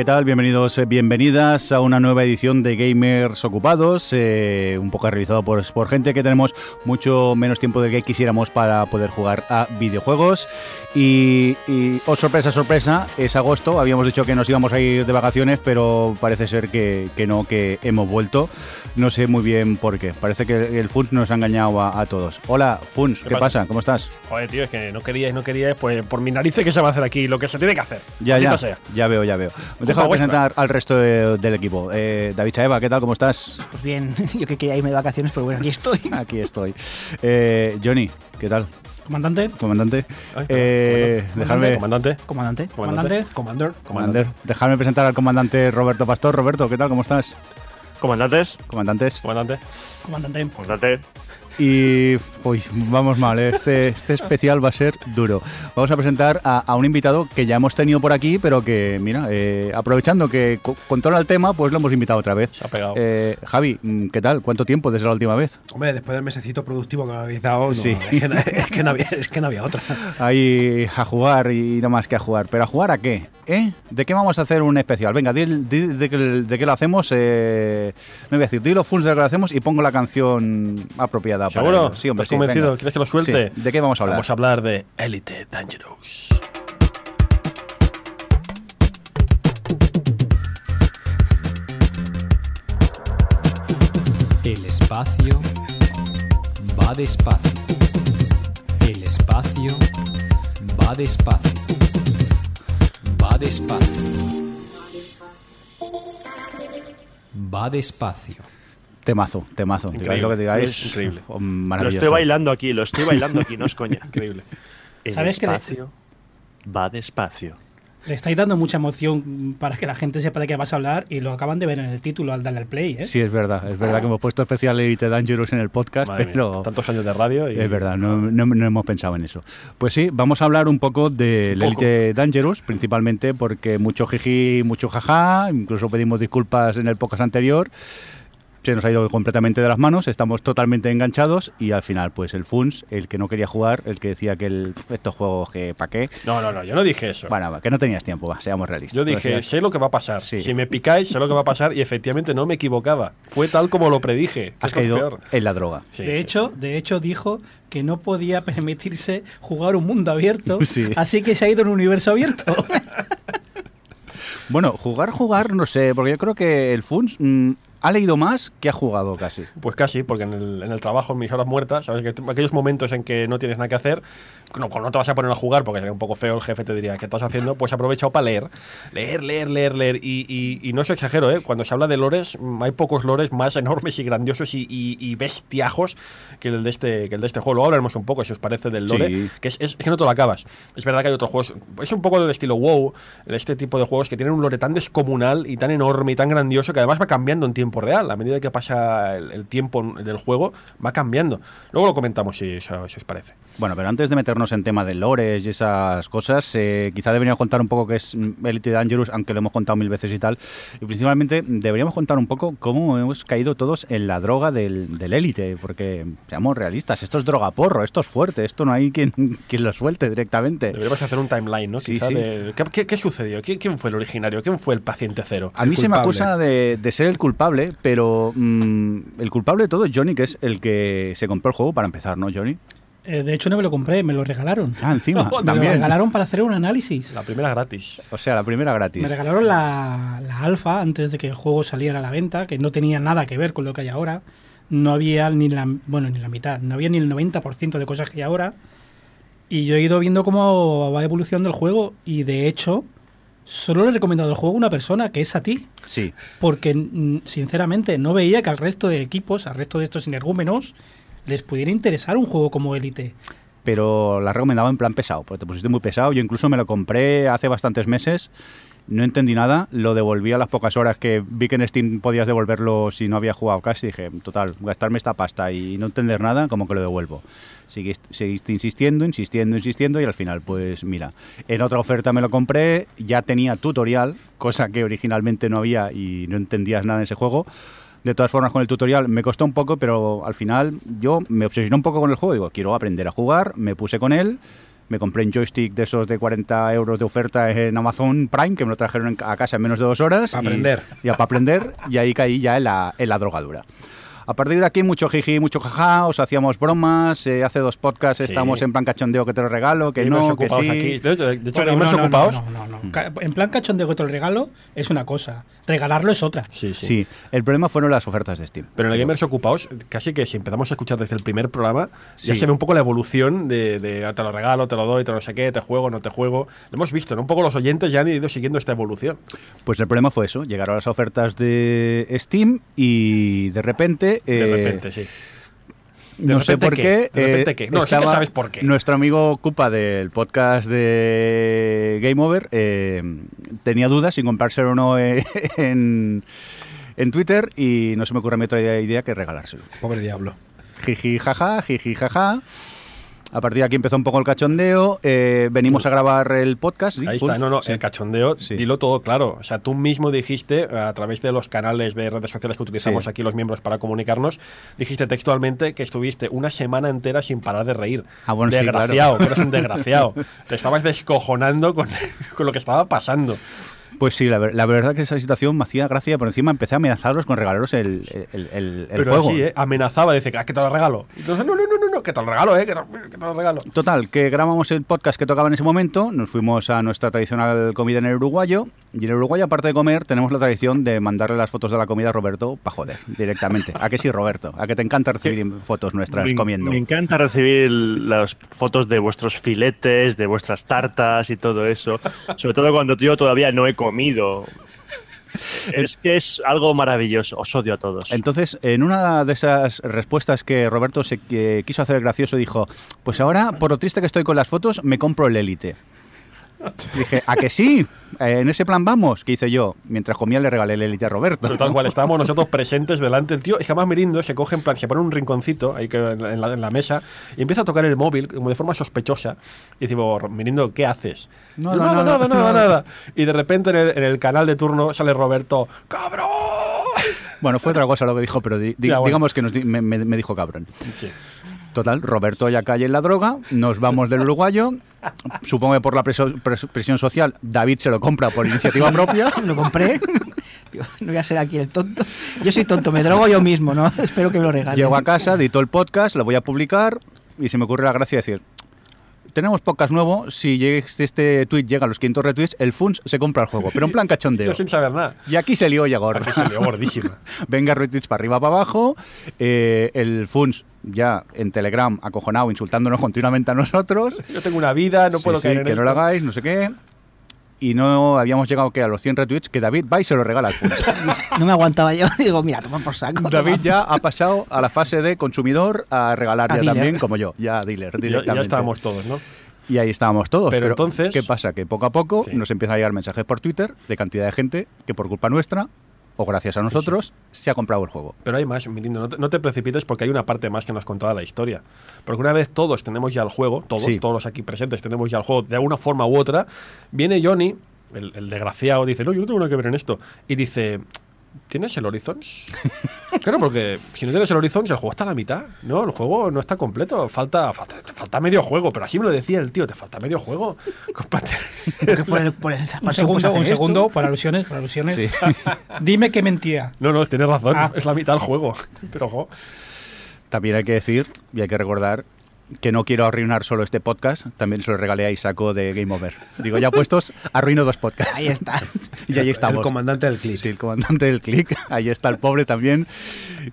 ¿Qué tal? Bienvenidos, eh, bienvenidas a una nueva edición de Gamers Ocupados, eh, un poco realizado por, por gente que tenemos mucho menos tiempo del que quisiéramos para poder jugar a videojuegos. Y, y, oh sorpresa, sorpresa, es agosto, habíamos dicho que nos íbamos a ir de vacaciones, pero parece ser que, que no, que hemos vuelto. No sé muy bien por qué, parece que el Funs nos ha engañado a, a todos. Hola, Funs, ¿qué, pasa? ¿Cómo estás? Joder, tío, es que no queríais, no queríais, pues por mi narices que se va a hacer aquí lo que se tiene que hacer. Ya, ya, sea. ya veo, ya veo. Deja de presentar al resto de, del equipo. Eh, David Chaeva, ¿qué tal? ¿Cómo estás? Pues bien, yo que quería irme de vacaciones, pero bueno, aquí estoy. Aquí estoy. Eh, Johnny, ¿qué tal? Comandante. Comandante. Eh, dejadme- Comandante. Comandante. Comandante. Comandante. Commander. Commander. Dejadme presentar al comandante Roberto Pastor. Roberto, ¿qué tal? ¿Cómo estás? Comandantes. Comandantes. Comandante. Comandante. Comandante. Y uy, vamos mal, ¿eh? este, este especial va a ser duro. Vamos a presentar a, a un invitado que ya hemos tenido por aquí, pero que, mira, eh, aprovechando que co- controla el tema, pues lo hemos invitado otra vez. Se ha pegado. Eh, Javi, mm, ¿qué tal? ¿Cuánto tiempo desde la última vez? Hombre, después del mesecito productivo que me habéis dado, no, Sí. es, que, no- es que no había, es que no había otra. Ahí a jugar y no más que a jugar. ¿Pero a jugar a qué? ¿Eh? ¿De qué vamos a hacer un especial? Venga, di, di- de, qué- de qué lo hacemos. Eh, no voy a decir, di los funs de que lo hacemos y pongo la canción apropiada. Para ¿Seguro? ello. Sí, hombre, ¿Estás sí, convencido? venga. ¿Quieres que lo suelte? Sí. ¿De qué vamos a hablar? Vamos a hablar de Elite Dangerous. El espacio va despacio. El espacio va despacio. Va despacio. Va despacio. Temazo, temazo. Increíble. Digáis lo que digáis. Es increíble. Lo estoy bailando aquí, lo estoy bailando aquí, no es coña. Increíble. El ¿Sabes que le- espacio va despacio. Le estáis dando mucha emoción para que la gente sepa de qué vas a hablar y lo acaban de ver en el título al darle al play, ¿eh? Sí, es verdad. Es verdad que hemos puesto especial Elite Dangerous en el podcast, Madre mía, pero... Tantos años de radio y. Es verdad, no, no- no hemos pensado en eso. Pues sí, vamos a hablar un poco del. Elite Dangerous, principalmente porque mucho jiji, mucho jaja, incluso pedimos disculpas en el podcast anterior. Se nos ha ido completamente de las manos, estamos totalmente enganchados y al final, pues el Funs, el que no quería jugar, el que decía que el, estos juegos que pa' qué, No, no, no, yo no dije eso. bueno, va, que no tenías tiempo, va, seamos realistas. Yo dije, decías- sé lo que va a pasar. Sí. Si me picáis, sé lo que va a pasar y efectivamente no me equivocaba. Fue tal como lo predije. has caído peor. en la droga. Sí, de sí, hecho, de hecho dijo que no podía permitirse jugar un mundo abierto, Sí. así que se ha ido en un universo abierto. Bueno, jugar, jugar, no sé, porque yo creo que el Funs mm, ha leído más que ha jugado casi. Pues casi, porque en el, trabajo, en mis horas muertas, ¿sabes? Aquellos momentos en que no tienes nada que hacer, no, no te vas a poner a jugar, porque sería un poco feo, el jefe te diría, ¿qué estás haciendo? Pues he aprovechado para leer. Leer, leer, leer, leer. Y, y, y no es exagero, ¿eh? Cuando se habla de lores, mm, hay pocos lores más enormes y grandiosos y, bestiajos que el, de este, que el de este juego. Luego hablaremos un poco, si os parece, del lore, Sí. que es, es- es que no te lo acabas. Es verdad que hay otros juegos, es un poco del estilo WoW, este tipo de juegos que tienen un lore tan descomunal y tan enorme y tan grandioso que además va cambiando en tiempo real. A medida que pasa el, el tiempo del juego, va cambiando. Luego lo comentamos si os parece. Bueno, pero antes de meternos en tema de lores y esas cosas, eh, quizá deberíamos contar un poco qué es Elite Dangerous, aunque lo hemos contado mil veces y tal. Y principalmente deberíamos contar un poco cómo hemos caído todos en la droga del, del Elite, porque seamos realistas, esto es droga porro, esto es fuerte, esto no hay quien, quien lo suelte directamente. Deberíamos hacer un timeline, ¿no? Sí, Quizá sí. de- ¿qué, qué, qué sucedió? ¿Quién, quién fue el originario? ¿Quién fue el paciente cero? A mí se me acusa de, de ser el culpable, pero mm, el culpable de todo es Johnny, que es el que se compró el juego para empezar, ¿no, Johnny? Eh, de hecho, no me lo compré, me lo regalaron. Ah, encima, Me lo también. regalaron para hacer un análisis. La primera gratis. O sea, la primera gratis. Me regalaron la, la alfa antes de que el juego saliera a la venta, que no tenía nada que ver con lo que hay ahora. No había ni la, bueno, ni la mitad, no había ni el 90% de cosas que hay ahora. Y yo he ido viendo cómo va evolucionando el juego y de hecho solo le he recomendado el juego a una persona, que es a ti. Sí. Porque, mm, sinceramente, no veía que al resto de equipos, al resto de estos energúmenos, les pudiera interesar un juego como Elite. pero la recomendaba en plan pesado, porque te pusiste muy pesado. Yo incluso me lo compré hace bastantes meses, no entendí nada, lo devolví a las pocas horas que vi que en Steam podías devolverlo si no había jugado casi. Dije, total, gastarme esta pasta y no entender nada, como que lo devuelvo. Seguiste, insistiendo, insistiendo, insistiendo y al final, pues mira, en otra oferta me lo compré, ya tenía tutorial, cosa que originalmente no había y no entendías nada en ese juego. De todas formas, con el tutorial me costó un poco, pero al final yo me obsesioné un poco con el juego. Digo, quiero aprender a jugar, me puse con él Me compré un joystick de esos de 40 euros de oferta en Amazon Prime, que me lo trajeron a casa en menos de dos horas. Pa' y- aprender. Ya para aprender, y ahí caí ya en la, en la drogadura. A partir de aquí, mucho jiji, mucho jaja, os hacíamos bromas. eh, hace dos podcasts estamos en plan cachondeo que te lo regalo, que no, que sí. aquí. De hecho, de hecho Bueno, no, no, ocupados. no, no, no, En plan cachondeo que te lo regalo es una cosa. Regalarlo es otra. Sí, sí. Sí, el problema fueron las ofertas de Steam. Pero en el Gamers Ocupados, casi que si empezamos a escuchar desde el primer programa, ya se ve un poco la evolución de, de, ah, te lo regalo, te lo doy, te lo sé qué, te juego, no te juego. Lo hemos visto, ¿no? Un poco los oyentes ya han ido siguiendo esta evolución. Pues el problema fue eso, llegaron las ofertas de Steam y de repente... De eh, repente, sí. ¿De no sé por qué? qué. ¿De repente eh, qué? No, sí que sabes por qué. Nuestro amigo Cupa del podcast de Game Over eh, tenía dudas si comprárselo o no eh, en, en Twitter y no se me ocurre a mí otra idea, idea que regalárselo. Pobre diablo. Jiji, jaja, jiji, jaja. A partir de aquí empezó un poco el cachondeo. eh, venimos a grabar el podcast. ¿sí? Ahí está, no, no, Sí. el cachondeo, Sí. dilo todo claro. O sea, tú mismo dijiste, a través de los canales de redes sociales que utilizamos Sí. aquí los miembros para comunicarnos, dijiste textualmente que estuviste una semana entera sin parar de reír. Ah, bueno, sí, desgraciado, claro. que eres un desgraciado. Te estabas descojonando con, con lo que estaba pasando. Pues sí, la, ver- la verdad que esa situación me hacía gracia. Por encima empecé a amenazaros con regalaros el, el, el- el Pero juego. así, ¿eh? Amenazaba, dice, ah, que te lo regalo. Entonces, no, no, no, no, que te lo regalo, ¿eh? Que te, que te lo regalo. Total, que grabamos el podcast que tocaba en ese momento, nos fuimos a nuestra tradicional comida en el uruguayo, y en el uruguayo, aparte de comer, tenemos la tradición de mandarle las fotos de la comida a Roberto para joder, directamente. ¿A que sí, Roberto? ¿A que te encanta recibir fotos nuestras me, comiendo? me encanta recibir las fotos de vuestros filetes, de vuestras tartas y todo eso. Sobre todo cuando yo todavía no he comido. Es que es algo maravilloso. Os odio a todos. Entonces, en una de esas respuestas que Roberto se quiso hacer gracioso, dijo, pues ahora, por lo triste que estoy con las fotos, me compro el Elite. Dije, ¿a que sí? Eh, en ese plan vamos. ¿Qué hice yo? Mientras comía le regalé el Elite a Roberto. Pero tal cual, estábamos nosotros presentes delante. El tío, es que además Mirindo se coge en plan, se pone un rinconcito ahí que en, la, en la- mesa y empieza a tocar el móvil como de forma sospechosa. Y decimos, Mirindo, ¿qué haces? Nada, nada, nada, nada, nada". nada. Y de repente en el, en el canal de turno sale Roberto, ¡cabrón! Bueno, fue otra cosa lo que dijo, pero di- di- Ya, bueno. digamos que nos di- me, me- me dijo cabrón. Sí. Total, Roberto ya cae en la droga, nos vamos del uruguayo, supongo que por la presión social, David se lo compra por iniciativa propia. Lo compré. No voy a ser aquí el tonto. Yo soy tonto, me drogo yo mismo, ¿no? Espero que me lo regalen. Llego a casa, edito el podcast, lo voy a publicar y se me ocurre la gracia de decir, tenemos podcast nuevo, si si este tweet llega a los 500 retweets, el FUNS se compra el juego, pero en plan cachondeo. Sin saber nada. Y aquí se lió ya gordo. Aquí salió gordísima. Venga, retweets para arriba, para abajo. eh, el FUNS ya en Telegram acojonado, insultándonos continuamente a nosotros. Yo tengo una vida, no Sí, puedo sí, caer en que no lo hagáis, no sé qué. Y no habíamos llegado que a los 100 retweets, que David va y se lo regala al. No me aguantaba yo. Digo, mira, toma por saco. David toma. ya ha pasado a la fase de consumidor a regalar A ya dealer. también, como yo, ya a dealer Ya- directamente. ya estábamos todos, ¿no? Y ahí estábamos todos. Pero entonces- ¿Qué pasa? Que poco a poco Sí. nos empiezan a llegar mensajes por Twitter de cantidad de gente que por culpa nuestra, o gracias a nosotros, se ha comprado el juego. Pero hay más, Mirindo, no te, no te precipites porque hay una parte más que nos contaba la historia. Porque una vez todos tenemos ya el juego, todos, Sí. todos los aquí presentes tenemos ya el juego de alguna forma u otra, viene Johnny, el, el desgraciado, dice, no, yo no tengo nada que ver en esto. Y dice, ¿tienes el Horizons? claro, porque si no tienes el Horizons, el juego está a la mitad. No, el juego no está completo. Falta, falta, te falta medio juego. Pero así me lo decía el tío, te falta medio juego. Cómprate. Porque por el, por el Un segundo, un segundo, por alusiones, por alusiones. Sí. Dime que mentía. No, no, tienes razón. Ah. Es la mitad del juego. Pero, ojo. También hay que decir, y hay que recordar, que no quiero arruinar solo este podcast, también se lo regalé a Isaco de Game Over. Digo, ya puestos, arruino dos podcasts. Ahí está. y ahí estamos. El comandante del clip. Sí, el comandante del click. Ahí está el pobre también,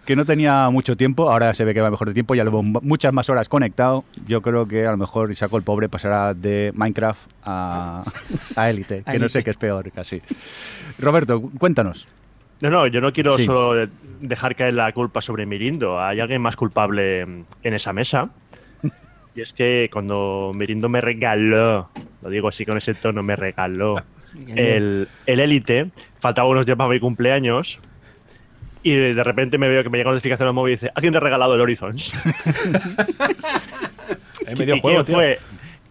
que no tenía mucho tiempo. Ahora se ve que va mejor de tiempo. Ya llevo muchas más horas conectado. Yo creo que a lo mejor Isaco el pobre pasará de Minecraft a, a Elite, que no sé qué es peor casi. Roberto, cuéntanos. No, no, yo no quiero Sí. solo dejar caer la culpa sobre Mirindo. Hay alguien más culpable en esa mesa. Y es que cuando Mirindo me regaló, lo digo así con ese tono, me regaló el el Elite, faltaba unos días para mi cumpleaños. Y de repente me veo que me llega una notificación al móvil y dice: ¿A quién te ha regalado el Horizons? Hay medio ¿Y juego, quién tío. fue?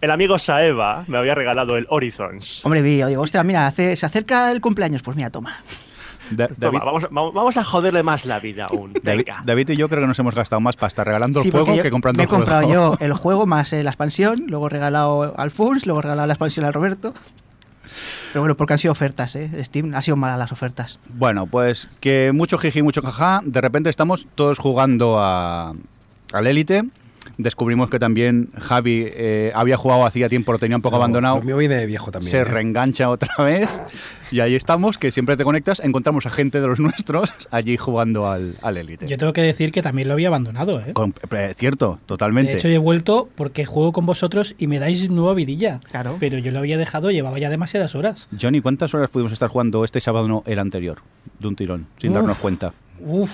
El amigo Saeva me había regalado el Horizons. Hombre, vi, yo digo, ostras, mira, hace- se acerca el cumpleaños. Pues mira, toma. Da- Toma, David, vamos, a- vamos- vamos a joderle más la vida aún. David, Venga. David y yo creo que nos hemos gastado más pasta regalando Sí, el juego que comprando me he el juego. comprado yo el juego más eh, la expansión, luego he regalado al Funs, luego he regalado la expansión al Roberto. Pero bueno, porque han sido ofertas, ¿eh? Steam ha sido malas las ofertas. Bueno, pues que mucho jiji, mucho jaja. De repente estamos todos jugando a, al Elite. Descubrimos que también Javi eh, había jugado hacía tiempo, lo tenía un poco abandonado. Lo mío viene de viejo también. se ¿eh? reengancha otra vez y ahí estamos, que siempre te conectas, encontramos a gente de los nuestros allí jugando al, al Elite. Yo tengo que decir que también lo había abandonado, ¿eh? Con- eh, cierto, totalmente. De hecho, he vuelto porque juego con vosotros y me dais nueva vidilla. Claro. Pero yo lo había dejado, llevaba ya demasiadas horas. Johnny, ¿cuántas horas pudimos estar jugando este sábado no el anterior? De un tirón, sin Uf. darnos cuenta. Uf.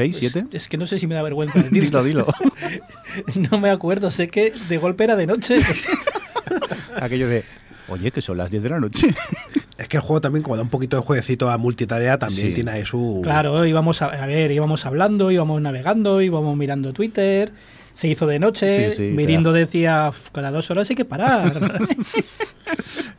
¿Seis, pues, siete? Es que no sé si me da vergüenza decirlo. Dilo, dilo. No me acuerdo, sé que de golpe era de noche. Aquello de, oye, que son las 10 de la noche. Es que el juego también, como da un poquito de jueguecito a multitarea, también Sí. tiene ahí su. Claro, íbamos a, a ver, íbamos hablando, íbamos navegando, íbamos mirando Twitter. Se hizo de noche, Sí, sí, Mirindo decía, "Uf, cada dos horas hay que parar.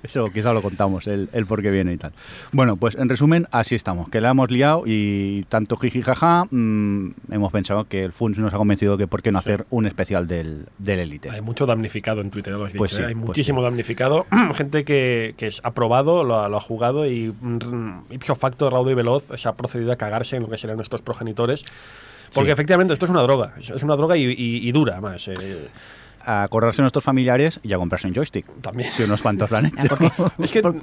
Eso quizá lo contamos, el, el por qué viene y tal. Bueno, pues en resumen, así estamos, que la hemos liado y tanto jiji jaja, mm, hemos pensado que el FUNS nos ha convencido que por qué no hacer un especial del, del Elite. Hay mucho damnificado en Twitter, lo has dicho. Pues sí, ¿eh? Hay pues muchísimo sí. damnificado. Gente que, que ha probado, lo, ha- lo ha jugado y mm, ipso facto, raudo y veloz, se ha procedido a cagarse en lo que serían nuestros progenitores. Porque Sí. efectivamente esto es una droga. Es es una droga y, y- y dura, más. eh, A acordarse nuestros familiares y a comprarse un joystick. también. Si unos cuantos lo han hecho. Porque, Es que. por-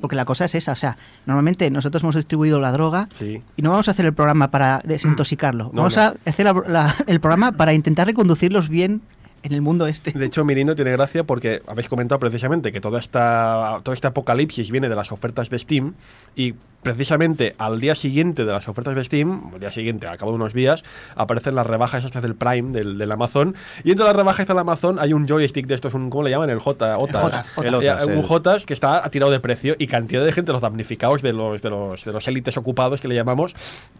porque la cosa es esa, o sea, normalmente nosotros hemos distribuido la droga Sí. y no vamos a hacer el programa para desintoxicarlo. No, vamos no. a hacer la- la- el programa para intentar reconducirlos bien en el mundo este. De hecho, Mirindo tiene gracia porque habéis comentado precisamente que toda esta, todo este apocalipsis viene de las ofertas de Steam y precisamente al día siguiente de las ofertas de Steam, al día siguiente, a cabo de unos días, aparecen las rebajas estas del Prime, del, del Amazon, y entre las rebajas del Amazon hay un joystick de estos, un, ¿cómo le llaman? El J, Otas. Jotas, El Eh, Otas, un el- Jotas que está a tirado de precio y cantidad de gente, los damnificados de los, de los, de los élites ocupados que le llamamos,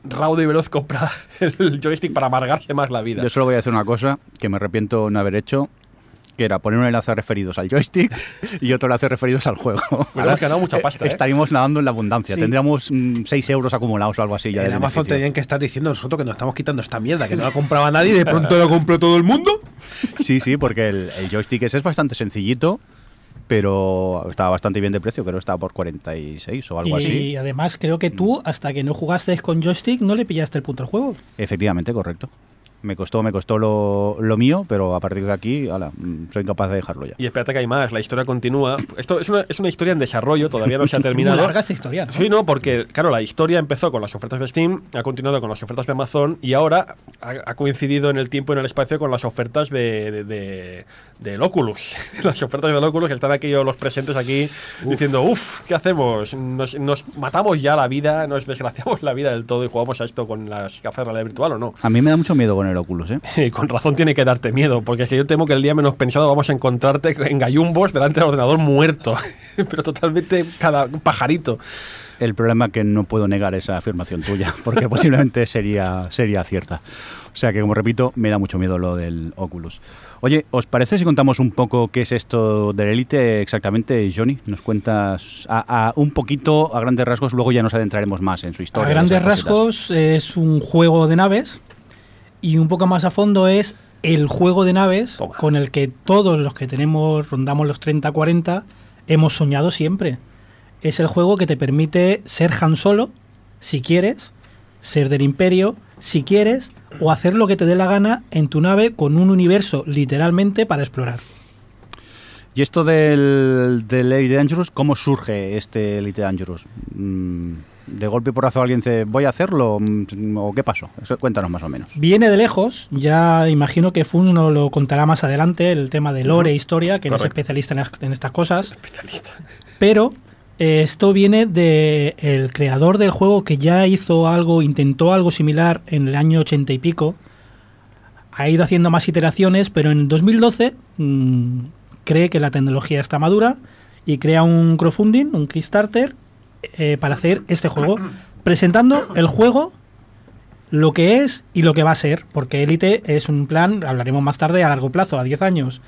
raudo y veloz compra el joystick para amargarse más la vida. Yo solo voy a hacer una cosa que me arrepiento no haber hecho, que era poner un enlace referidos al joystick y otro enlace referidos al juego. hemos ganado mucha pasta, ¿eh? Estaríamos nadando en la abundancia. Sí. Tendríamos 6 euros acumulados o algo así. Ya en Amazon beneficio. tenían que estar diciendo nosotros que nos estamos quitando esta mierda, que no la compraba nadie y de pronto la compró todo el mundo. Sí, sí, porque el, el joystick ese es bastante sencillito, pero estaba bastante bien de precio. Creo que estaba por 46 o algo y así. además creo que tú, hasta que no jugaste con joystick, no le pillaste el punto al juego. Efectivamente, correcto. Me costó, me costó lo, lo mío, pero a partir de aquí, ala, soy capaz de dejarlo ya. Y espérate que hay más, la historia continúa. Esto es una, es una historia en desarrollo, todavía no se ha terminado. Larga esta historia, ¿no? Sí, no, porque, claro, la historia empezó con las ofertas de Steam, ha continuado con las ofertas de Amazon y ahora ha, ha coincidido en el tiempo y en el espacio con las ofertas de, de, de- del Oculus. las ofertas del Oculus que están aquí los presentes aquí diciendo, uff, ¿qué hacemos? Nos, nos matamos ya la vida, nos desgraciamos la vida del todo y jugamos a esto con las gafas de realidad virtual o no. A mí me da mucho miedo con el Oculus, ¿eh? Sí, con razón tiene que darte miedo, porque es que yo temo que el día menos pensado vamos a encontrarte en gallumbos delante del ordenador muerto, pero totalmente cada pajarito. El problema es que no puedo negar esa afirmación tuya, porque posiblemente sería, sería cierta. O sea que, como repito, me da mucho miedo lo del Oculus. Oye, ¿os parece si contamos un poco qué es esto del Elite exactamente, Johnny? Nos cuentas a, a un poquito, a grandes rasgos, luego ya nos adentraremos más en su historia. A grandes rasgos es un juego de naves y un poco más a fondo es el juego de naves Toma. con el que todos los que tenemos, rondamos los 30-40, hemos soñado siempre. Es el juego que te permite ser Han Solo, si quieres, ser del Imperio, si quieres, o hacer lo que te dé la gana en tu nave con un universo literalmente para explorar. ¿Y esto del, del Elite Dangerous, cómo surge este Elite Dangerous? Mm, ¿De golpe y porrazo alguien dice, voy a hacerlo? Mm, ¿O qué pasó? Eso, cuéntanos más o menos. Viene de lejos, ya imagino que Fun nos lo contará más adelante, el tema de lore e historia, que no es especialista en, en estas cosas. Pero eh, esto viene de el creador del juego que ya hizo algo, intentó algo similar en el año 80 y pico. Ha ido haciendo más iteraciones, pero en 2012 mm, cree que la tecnología está madura y crea un crowdfunding, un Kickstarter, eh, para hacer este juego, presentando el juego lo que es y lo que va a ser, porque Elite es un plan, hablaremos más tarde, a largo plazo, a 10 años.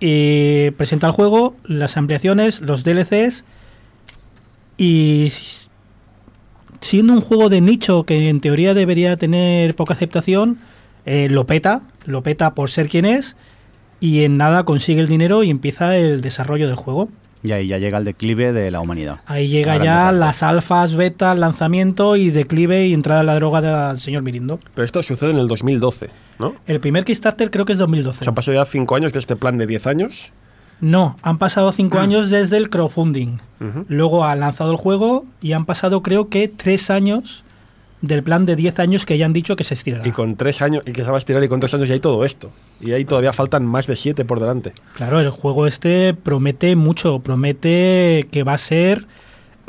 Y presenta el juego, las ampliaciones, los DLCs y siendo un juego de nicho que en teoría debería tener poca aceptación, eh, lo peta, lo peta por ser quien es y en nada consigue el dinero y empieza el desarrollo del juego. Y ahí ya llega el declive de la humanidad. Ahí llega ya parte. las alfas, betas, lanzamiento y declive y entrada en la droga del señor Mirindo. Pero esto sucede en el 2012, ¿no? El primer Kickstarter creo que es 2012. Se han pasado ya 5 años de este plan de 10 años. No, han pasado cinco años desde el crowdfunding. Luego ha lanzado el juego y han pasado creo que tres años del plan de 10 años que ya han dicho que se estirará. Y con 3 años, y que se va a estirar, y con 3 años ya hay todo esto. Y ahí todavía faltan más de 7 por delante. Claro, el juego este promete mucho, promete que va a ser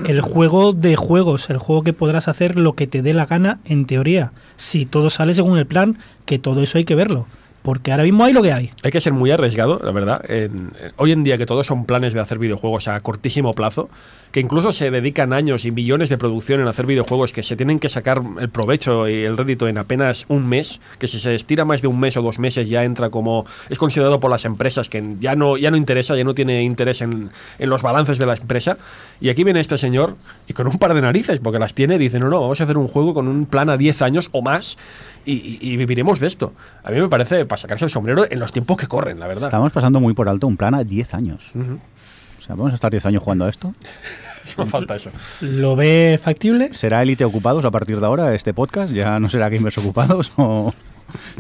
el juego de juegos, el juego que podrás hacer lo que te dé la gana en teoría. Si todo sale según el plan, que todo eso hay que verlo. Porque ahora mismo hay lo que hay. Hay que ser muy arriesgado, la verdad. En- en- hoy en día que todos son planes de hacer videojuegos a cortísimo plazo, que incluso se dedican años y millones de producción en hacer videojuegos que se tienen que sacar el provecho y el rédito en apenas un mes, que si se estira más de un mes o dos meses ya entra como es considerado por las empresas que ya no ya no interesa, ya no tiene interés en, en los balances de la empresa. Y aquí viene este señor y con un par de narices, porque las tiene, dice, no, no, vamos a hacer un juego con un plan a 10 años o más y, y- y viviremos de esto. A mí me parece para sacarse el sombrero en los tiempos que corren, la verdad. Estamos pasando muy por alto un plan a 10 años. Ujú. O sea, vamos a estar 10 años jugando a esto. Solo falta eso. ¿Lo ve factible? ¿Será Elite Ocupados a partir de ahora este podcast? ¿Ya no será Gamers Ocupados? ¿O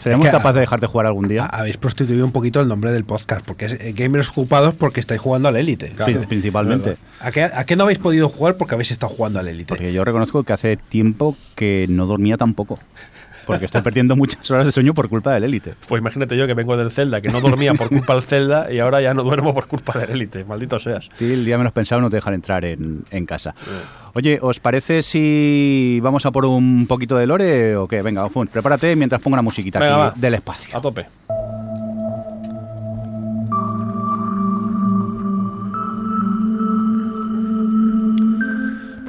seremos Es que- capaces de dejarte jugar algún día? Ha- Habéis prostituido un poquito el nombre del podcast, porque es eh, Gamers Ocupados porque estáis jugando al Elite. sí, principalmente. ¿A qué, ¿A qué no habéis podido jugar porque habéis estado jugando al Elite? Porque yo reconozco que hace tiempo que no dormía tampoco. Porque estoy perdiendo muchas horas de sueño por culpa del Elite. Pues imagínate yo que vengo del Zelda, que no dormía por culpa del Zelda y ahora ya no duermo por culpa del Elite. Maldito seas. Sí, el día menos pensado no te dejan entrar en, en casa. Oye, ¿os parece si vamos a por un poquito de lore o qué? Venga, Fun, prepárate mientras pongo una musiquita Venga, así del espacio. A tope.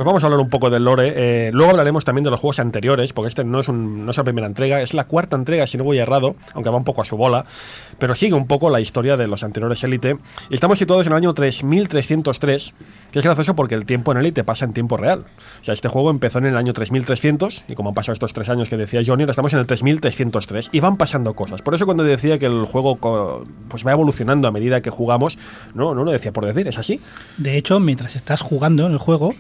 Pues vamos a hablar un poco del lore. Eh, luego hablaremos también de los juegos anteriores, porque este no es, un- no es la primera entrega, es la cuarta entrega, si no voy errado, aunque va un poco a su bola, pero sigue un poco la historia de los anteriores Elite. Y estamos situados en el año 3303, que es gracioso porque el tiempo en Elite pasa en tiempo real. O sea, este juego empezó en el año 3300, y como han pasado estos tres años que decía Johnny, ahora estamos en el 3303, y van pasando cosas. Por eso cuando decía que el juego pues va evolucionando a medida que jugamos, no, no lo decía por decir, es así. De hecho, mientras estás jugando en el juego,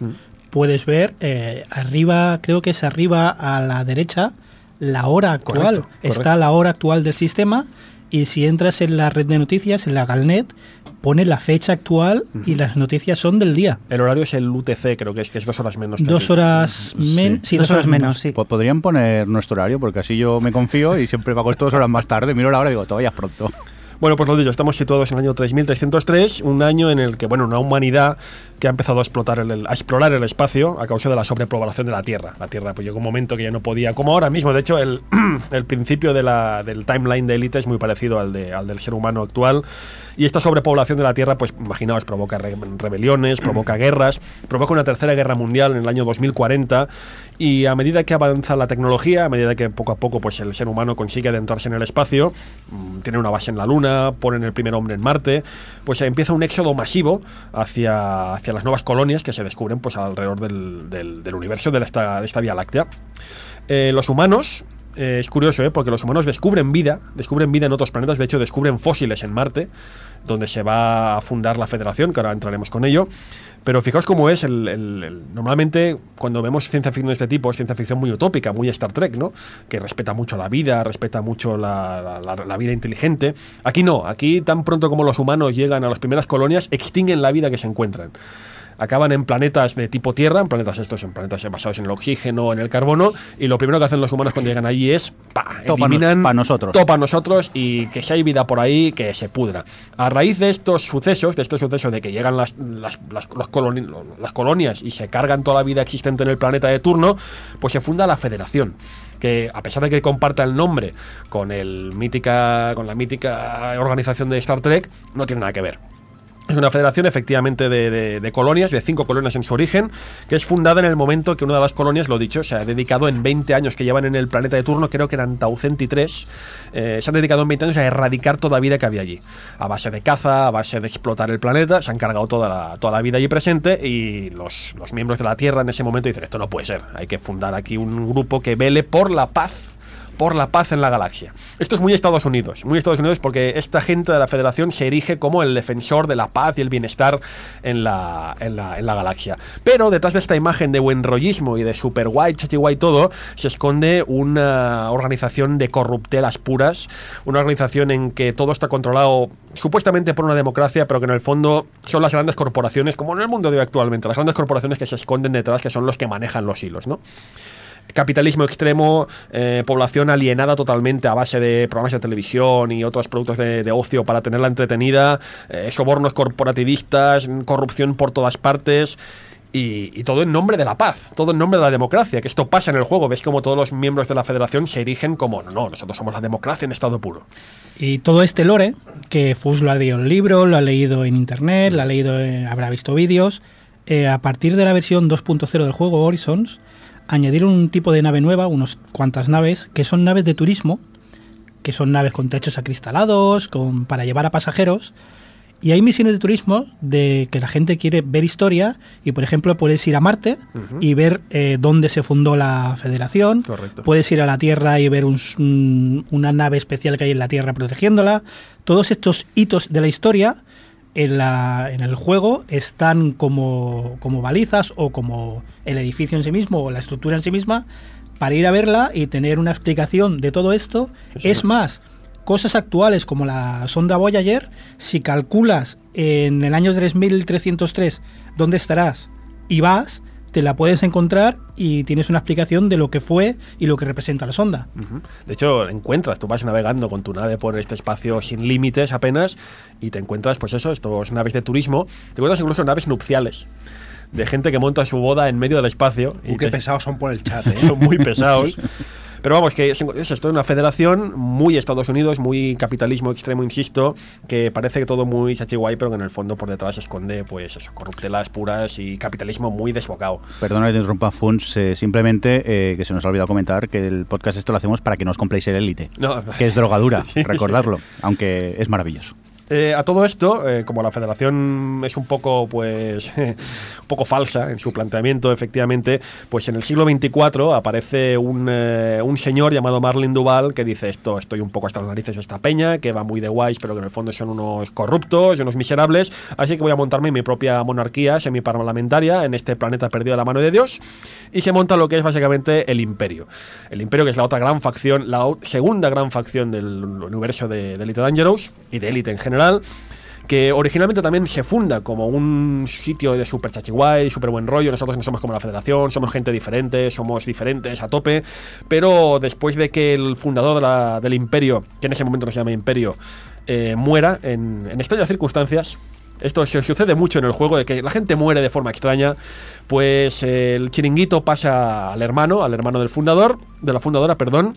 puedes ver eh, arriba, creo que es arriba a la derecha, la hora actual. Correcto, Está la hora actual del sistema y si entras en la red de noticias, en la Galnet, pone la fecha actual y las noticias son del día. El horario es el UTC, creo que es, que es dos horas menos. Dos aquí. horas menos. Sí, dos horas menos, sí. Po- Podrían poner nuestro horario porque así yo me confío y siempre pago dos horas más tarde. Miro la hora y digo, todavía es pronto. Bueno, pues lo dicho, estamos situados en el año 3303, un año en el que, bueno, una humanidad que ha empezado a explotar el, a explorar el espacio a causa de la sobrepoblación de la Tierra. La Tierra pues llegó un momento que ya no podía, como ahora mismo, de hecho, el, el principio de la, del timeline de Elite es muy parecido al, de, al del ser humano actual. Y esta sobrepoblación de la Tierra, pues imaginaos, provoca re- rebeliones, provoca guerras, provoca una tercera guerra mundial en el año 2040. Y a medida que avanza la tecnología, a medida que poco a poco pues, el ser humano consigue adentrarse en el espacio, mm, tiene una base en la Luna, ponen el primer hombre en Marte, pues empieza un éxodo masivo hacia, hacia las nuevas colonias que se descubren pues, alrededor del universo de esta, de esta Vía Láctea. Eh, los humanos, eh, es curioso, ¿eh? porque los humanos descubren vida, descubren vida en otros planetas, de hecho descubren fósiles en Marte, donde se va a fundar la Federación, que ahora entraremos con ello. Pero fijaos cómo es, el, normalmente cuando vemos ciencia ficción de este tipo, es ciencia ficción muy utópica, muy Star Trek, ¿no? Que respeta mucho la vida, respeta mucho la vida inteligente. Aquí no, aquí tan pronto como los humanos llegan a las primeras colonias, extinguen la vida que se encuentran acaban en planetas de tipo Tierra, en planetas estos, en planetas basados en el oxígeno, en el carbono, y lo primero que hacen los humanos cuando llegan allí es pa, Topa eliminan nos- pa' nosotros. topa a nosotros y que si hay vida por ahí, que se pudra. A raíz de estos sucesos, de estos sucesos de que llegan las, las, las- los coloni- las colonias y se cargan toda la vida existente en el planeta de turno, pues se funda la Federación que a pesar de que comparta el nombre con el mítica con la mítica organización de Star Trek, no tiene nada que ver. Es una federación efectivamente de, colonias, de cinco colonias en su origen, que es fundada en el momento que una de las colonias, lo dicho, se ha dedicado en 20 años que llevan en el planeta de turno, creo que eran Taucenti 3, eh, se han dedicado en 20 años a erradicar toda vida que había allí. A base de caza, a base de explotar el planeta, se han cargado toda la, toda la vida allí presente y los, los miembros de la Tierra en ese momento dicen, esto no puede ser, hay que fundar aquí un grupo que vele por la paz por la paz en la galaxia. Esto es muy Estados Unidos, muy Estados Unidos porque esta gente de la Federación se erige como el defensor de la paz y el bienestar en la, en la, en la galaxia. Pero detrás de esta imagen de buen rollismo y de super guay, chachi guay todo, se esconde una organización de corruptelas puras, una organización en que todo está controlado supuestamente por una democracia, pero que en el fondo son las grandes corporaciones, como en el mundo de hoy actualmente, las grandes corporaciones que se esconden detrás, que son los que manejan los hilos, ¿no? Capitalismo extremo, eh, población alienada totalmente a base de programas de televisión y otros productos de, ocio para tenerla entretenida, eh, sobornos corporativistas, corrupción por todas partes. Y, todo en nombre de la paz, todo en nombre de la democracia, que esto pasa en el juego. Ves como todos los miembros de la federación se erigen como, no, no, nosotros somos la democracia en estado puro. Y todo este lore, que Fus lo ha leído en libro, lo ha leído en internet, lo ha leído, en- habrá visto vídeos, eh, a partir de la versión 2.0 del juego Horizons, añadieron un tipo de nave nueva, unos cuantas naves, que son naves de turismo, que son naves con techos acristalados, con, para llevar a pasajeros. Y hay misiones de turismo de que la gente quiere ver historia y, por ejemplo, puedes ir a Marte y ver eh, dónde se fundó la Federación. Correcto. Puedes ir a la Tierra y ver un s- un- una nave especial que hay en la Tierra protegiéndola. Todos estos hitos de la historia en, la, en el juego están como, como balizas o como el edificio en sí mismo o la estructura en sí misma para ir a verla y tener una explicación de todo esto. Es más, cosas actuales como la sonda Voyager, si calculas en el año 3303 dónde estarás y vas, te la puedes encontrar y tienes una explicación de lo que fue y lo que representa la sonda. De hecho, encuentras, tú vas navegando con tu nave por este espacio sin límites apenas y te encuentras, pues eso, estos naves de turismo, te encuentras incluso naves nupciales de gente que monta su boda en medio del espacio. Uh, qué te- pesados son por el chat, ¿eh? son muy pesados. Pero vamos, que es, es esto, una federación muy Estados Unidos, muy capitalismo extremo, insisto, que parece que todo muy chachiguay, pero que en el fondo por detrás se esconde, pues eso, corruptelas puras y capitalismo muy desbocado. Perdona que te interrumpa, Funs, eh, simplemente eh, que se nos ha olvidado comentar que el podcast esto lo hacemos para que no os compréis el Elite, No. que es drogadura, Sí. recordarlo, aunque es maravilloso. Eh, a todo esto, eh, como la federación es un poco, pues, un poco falsa en su planteamiento, efectivamente, pues en el siglo XXIV aparece un, eh, un señor llamado Marlin Duval que dice esto, estoy un poco hasta las narices de esta peña, que va muy de guays, pero que en el fondo son unos corruptos y unos miserables, así que voy a montarme mi propia monarquía semiparlamentaria en este planeta perdido de la mano de Dios, y se monta lo que es básicamente el imperio. El imperio que es la otra gran facción, la segunda gran facción del universo de, de Elite Dangerous y de Elite en general, que originalmente también se funda como un sitio de super chachiguay, super buen rollo. Nosotros no somos como la federación, somos gente diferente, somos diferentes a tope. Pero después de que el fundador del imperio, que en ese momento no se llama imperio, eh, muera en, en extrañas circunstancias, esto se sucede mucho en el juego, de que la gente muere de forma extraña. Pues eh, el chiringuito pasa al hermano, al hermano del fundador, de la fundadora, perdón,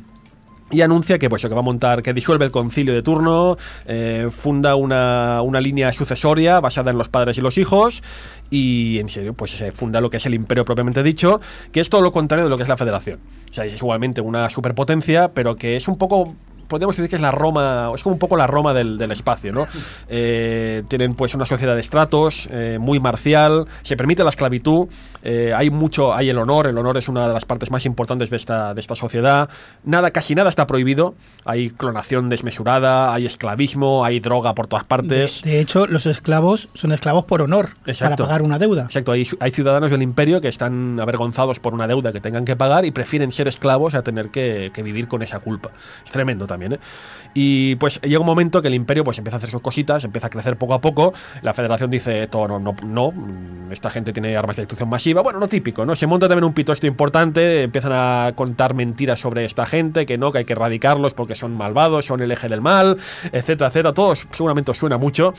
y anuncia que, pues, que va a montar, que disuelve el concilio de turno, eh, funda una, una línea sucesoria basada en los padres y los hijos, y en serio, pues se funda lo que es el imperio propiamente dicho, que es todo lo contrario de lo que es la federación. O sea, es igualmente una superpotencia, pero que es un poco podríamos decir que es la Roma, es como un poco la Roma del, del espacio, ¿no? Eh, tienen pues una sociedad de estratos, eh, muy marcial, se permite la esclavitud, eh, hay mucho, hay el honor, el honor es una de las partes más importantes de esta, de esta sociedad, nada, casi nada está prohibido, hay clonación desmesurada, hay esclavismo, hay droga por todas De, partes. de hecho, los esclavos son esclavos por honor, Exacto. para pagar una deuda. Exacto, hay, hay ciudadanos del imperio que están avergonzados por una deuda que tengan que pagar y prefieren ser esclavos a tener que, que vivir con esa culpa. Es tremendo también, ¿eh? Y pues llega un momento que el imperio pues empieza a hacer sus cositas, empieza a crecer poco a poco. La federación dice, no, no, esta gente tiene armas de destrucción masiva. Bueno, no típico, ¿no? Se monta también un pitosto importante, empiezan a contar mentiras sobre esta gente, que no, que hay que erradicarlos porque son malvados, son el eje del mal, etcétera, etcétera. Todo seguramente suena mucho.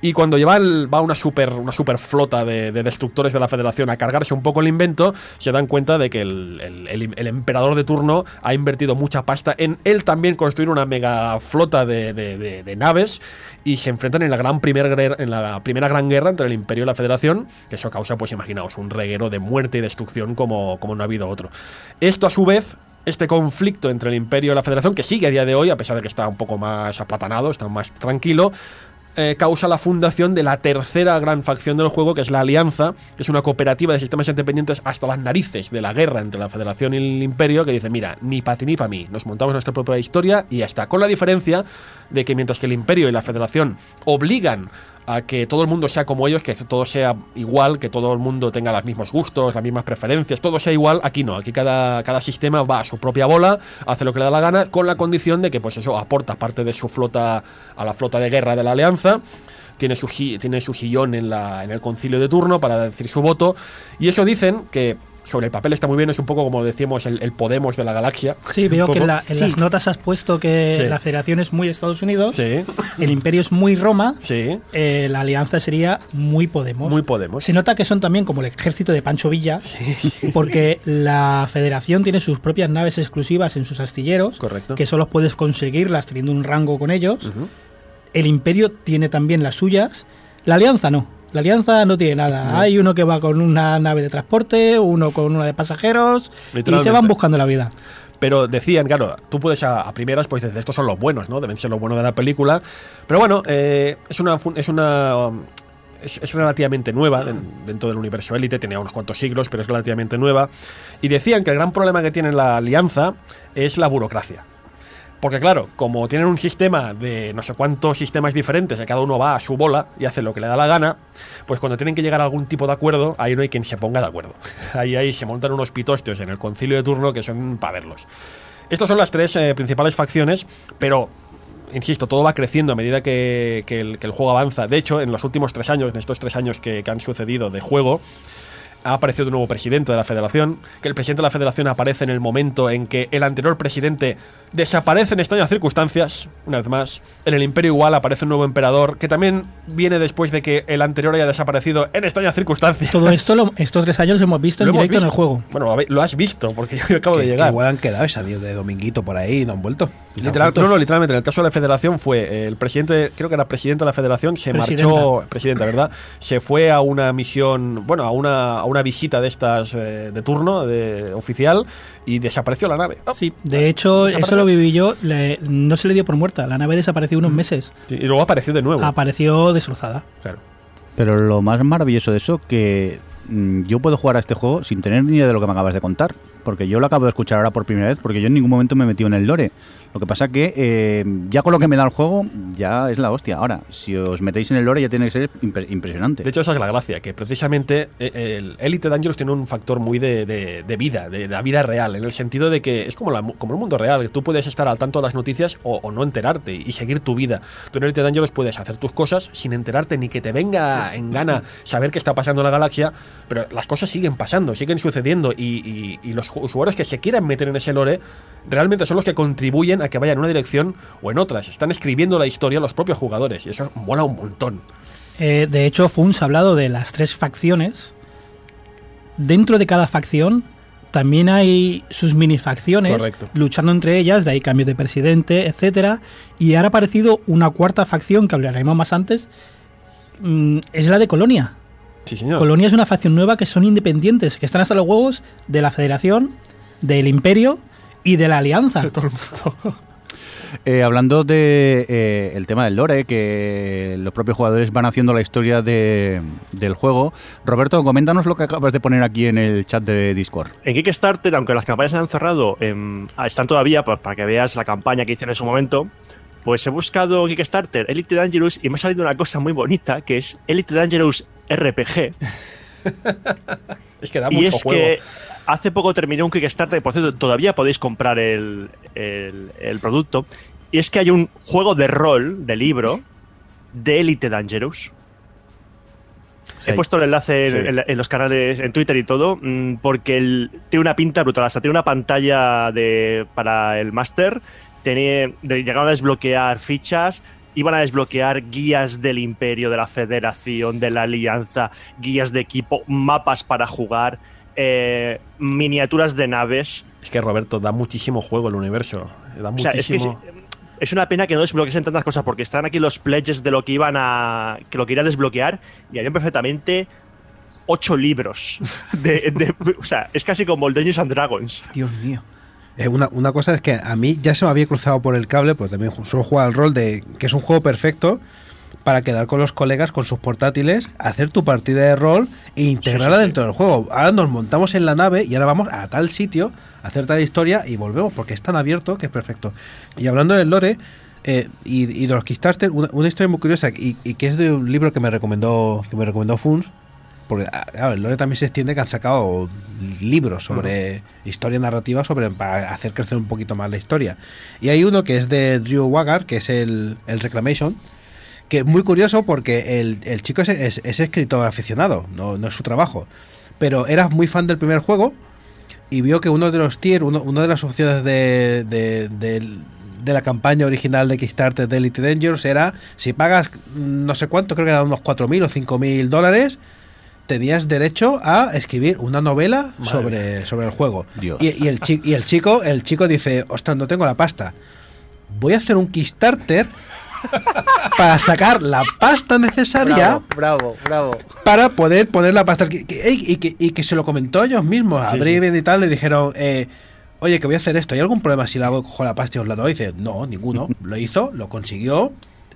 Y cuando lleva va una super, una super flota de, de destructores de la federación a cargarse un poco el invento, se dan cuenta de que el- el emperador de turno ha invertido mucha pasta en él también construir una mega flota de, de- naves y se enfrentan en la gran primer en la primera gran guerra entre el Imperio y la Federación, que eso causa, pues imaginaos, un reguero de muerte y destrucción como, como no ha habido otro. Esto a su vez este conflicto entre el Imperio y la Federación, que sigue a día de hoy, a pesar de que está un poco más aplatanado, está más tranquilo, eh, causa la fundación de la tercera gran facción del juego, que es la Alianza, que es una cooperativa de sistemas independientes hasta las narices de la guerra entre la Federación y el Imperio, que dice, mira, ni para ti ni para mí, nos montamos nuestra propia historia y ya está. Con la diferencia de que mientras que el Imperio y la Federación obligan a que todo el mundo sea como ellos, que todo sea igual, que todo el mundo tenga los mismos gustos, las mismas preferencias, todo sea igual, aquí no, aquí cada, cada sistema va a su propia bola, hace lo que le da la gana, con la condición de que pues eso aporta parte de su flota a la flota de guerra de la alianza. Tiene su, tiene su sillón en, la, en el concilio de turno para decir su voto. Y eso dicen que sobre el papel está muy bien, es un poco como decíamos el, el Podemos de la galaxia. Sí, veo que en, poco. la- en Sí. las notas has puesto que Sí. la federación es muy Estados Unidos, Sí, el imperio es muy Roma, sí, eh, la alianza sería muy Podemos. muy Podemos. Se nota que son también como el ejército de Pancho Villa, porque la federación tiene sus propias naves exclusivas en sus astilleros, Correcto. que solo puedes conseguirlas teniendo un rango con ellos. El imperio tiene también las suyas, la alianza no. La alianza no tiene nada. Hay uno que va con una nave de transporte, uno con una de pasajeros, y se van buscando la vida. Pero decían, claro, tú puedes a, a primeras, pues dices, estos son los buenos, ¿no? Deben ser los buenos de la película. Pero bueno, eh, es una. Es una um, es, es relativamente nueva den- dentro del universo élite, tenía unos cuantos siglos, pero es relativamente nueva. Y decían que el gran problema que tiene la alianza es la burocracia. Porque claro, como tienen un sistema de no sé cuántos sistemas diferentes, que cada uno va a su bola y hace lo que le da la gana, pues cuando tienen que llegar a algún tipo de acuerdo, ahí no hay quien se ponga de acuerdo. Ahí, ahí se montan unos pitostios en el concilio de turno que son para verlos. Estas son las tres eh, principales facciones, pero insisto, todo va creciendo a medida que, el, juego avanza. De hecho, en los últimos tres años, en estos tres años que han sucedido de juego, ha aparecido un nuevo presidente de la federación, que el presidente de la federación aparece en el momento en que el anterior presidente desaparece en extrañas circunstancias, una vez más. En el imperio igual aparece un nuevo emperador, que también viene después de que el anterior haya desaparecido en extrañas circunstancias. Todo esto, lo- estos tres años lo hemos visto en Lo hemos directo en el juego. Bueno, lo has visto, porque yo acabo de llegar. igual han quedado esa de, de dominguito por ahí y no han vuelto. Literal, no, no, literalmente. En el caso de la federación fue eh, el presidente, creo que era presidente de la federación, se Presidenta. marchó, presidenta, ¿verdad? Se fue a una misión, bueno, a una, a una visita de estas eh, de turno, de oficial, y desapareció la nave. Oh, Sí, de hecho, eso lo viví yo. le- no se le dio por muerta. La nave desapareció unos meses. sí, y luego apareció de nuevo. Apareció destrozada. Claro. Pero lo más maravilloso de eso que mm, yo puedo jugar a este juego sin tener ni idea de lo que me acabas de contar. Porque yo lo acabo de escuchar ahora por primera vez, porque yo en ningún momento me he metido en el lore. Lo que pasa que eh, ya con lo que me da el juego, ya es la hostia. Ahora, si os metéis en el lore ya tiene que ser impre- impresionante. De hecho, esa es la gracia, que precisamente eh, el Elite Dangerous tiene un factor muy de, de- vida, de, la vida real, en el sentido de que es como, la- como el mundo real, que tú puedes estar al tanto de las noticias o, no enterarte y seguir tu vida. Tú en Elite Dangerous puedes hacer tus cosas sin enterarte ni que te venga en gana saber qué está pasando en la galaxia, pero las cosas siguen pasando, siguen sucediendo y, y- y los usuarios que se quieran meter en ese lore realmente son los que contribuyen a que vaya en una dirección o en otras. Están escribiendo la historia los propios jugadores y eso mola un montón. Eh, de hecho, Funs ha hablado de las tres facciones. Dentro de cada facción también hay sus mini facciones Correcto. luchando entre ellas, de ahí cambio de presidente, etcétera. Y ahora ha aparecido una cuarta facción que hablaremos más antes. mm, es la de Colonia. Sí, señor. Colonia es una facción nueva que son independientes, que están hasta los huevos de la Federación, del Imperio y de la Alianza. Eh, hablando de eh, el tema del lore, que los propios jugadores van haciendo la historia de- del juego. Roberto, coméntanos lo que acabas de poner aquí en el chat de Discord. En Kickstarter, aunque las campañas se han cerrado, em, ah, están todavía, pues, para que veas la campaña que hice en su momento, pues he buscado en Kickstarter Elite Dangerous y me ha salido una cosa muy bonita, que es Elite Dangerous RPG. Es que da y mucho es juego. que hace poco terminé un Kickstarter, por cierto, todavía podéis comprar el, el- el producto, y es que hay un juego de rol, de libro, de Elite Dangerous. Sí. He puesto el enlace Sí. en, los canales, en Twitter y todo, mm, porque el- tiene una pinta brutal. Hasta tiene una pantalla de, para el máster. Llegaron a desbloquear fichas, iban a desbloquear guías del Imperio, de la Federación, de la Alianza, guías de equipo, mapas para jugar, eh, miniaturas de naves. Es que Roberto da muchísimo juego el universo. Da O sea, es que una pena que no desbloqueen tantas cosas porque están aquí los pledges de lo que iban a. que lo que iban a desbloquear y habían perfectamente ocho libros. De, de- o sea, es casi como el Dungeons and Dragons. Dios mío. Eh, una, una cosa es que a mí ya se me había cruzado por el cable, pues también ju- suelo jugar al rol de que es un juego perfecto para quedar con los colegas con sus portátiles, hacer tu partida de rol e integrarla sí, sí. dentro del juego. Ahora nos montamos en la nave y ahora vamos a tal sitio, a hacer tal historia y volvemos porque es tan abierto que es perfecto. Y hablando del lore eh, y, y de los Kickstarter, una, una historia muy curiosa y, y que es de un libro que me recomendó que me recomendó Funs. Porque ah, claro, el lore también se extiende que han sacado libros sobre historia narrativa sobre para hacer crecer un poquito más la historia. Y hay uno que es de Drew Waggar, que es el, el Reclamation, que es muy curioso porque el, el chico es, es- es escritor aficionado, no, no es su trabajo. Pero era muy fan del primer juego y vio que uno de los tier, uno, una de las opciones de, de, de la campaña original de Kickstarter de Elite Dangerous era si pagas mm, no sé cuánto, creo que eran unos 4.000 o 5.000 dólares, tenías derecho a escribir una novela Madre sobre, sobre el juego. Dios. Y, y el chi- y el chico, el chico dice, ostras, no tengo la pasta. Voy a hacer un Kickstarter para sacar la pasta necesaria bravo, bravo. para poder poner la pasta. Y, que, y que se lo comentó ellos mismos. A Sí, Braven y tal le dijeron, eh, oye, que voy a hacer esto. ¿Hay algún problema si la hago cojo la pasta y os la doy? Y dice, no, ninguno. Lo hizo, lo consiguió.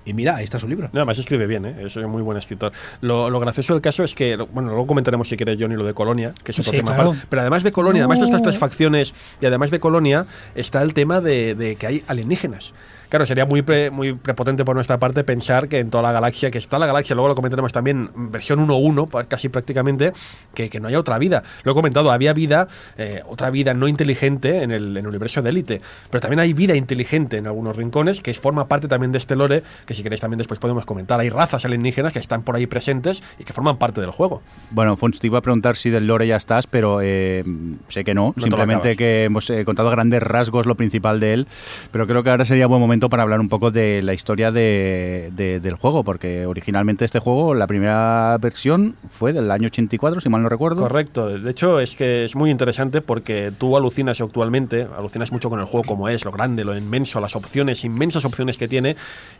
Y mira, ahí está su libro. No, además escribe bien, ¿eh? es un muy buen escritor. Lo, lo gracioso del caso es que, lo- bueno, luego comentaremos si quieres, Johnny, lo de Colonia, que es otro Sí, tema claro. Pero además de Colonia, además de estas tres facciones y además de Colonia, está el tema de, de que hay alienígenas. Claro, sería muy, pre- muy prepotente por nuestra parte pensar que en toda la galaxia, que está la galaxia, luego lo comentaremos también, versión 1.1, pa- casi prácticamente, que, que no haya otra vida. Lo he comentado, había vida, eh, otra vida no inteligente en el, en el universo de élite, pero también hay vida inteligente en algunos rincones, que forma parte también de este lore, que si queréis también después podemos comentar. Hay razas alienígenas que están por ahí presentes y que forman parte del juego. Bueno, Fons, te iba a preguntar si del lore ya estás, pero eh, sé que no. lo Simplemente que hemos eh, contado grandes rasgos lo principal de él. Pero creo que ahora sería buen momento para hablar un poco de la historia de, de- del juego, porque originalmente este juego, la primera versión fue del año 84, si mal no recuerdo. Correcto. De hecho, es que es muy interesante porque tú alucinas actualmente, alucinas mucho con el juego como es, lo grande, lo inmenso, las opciones, inmensas opciones que tiene,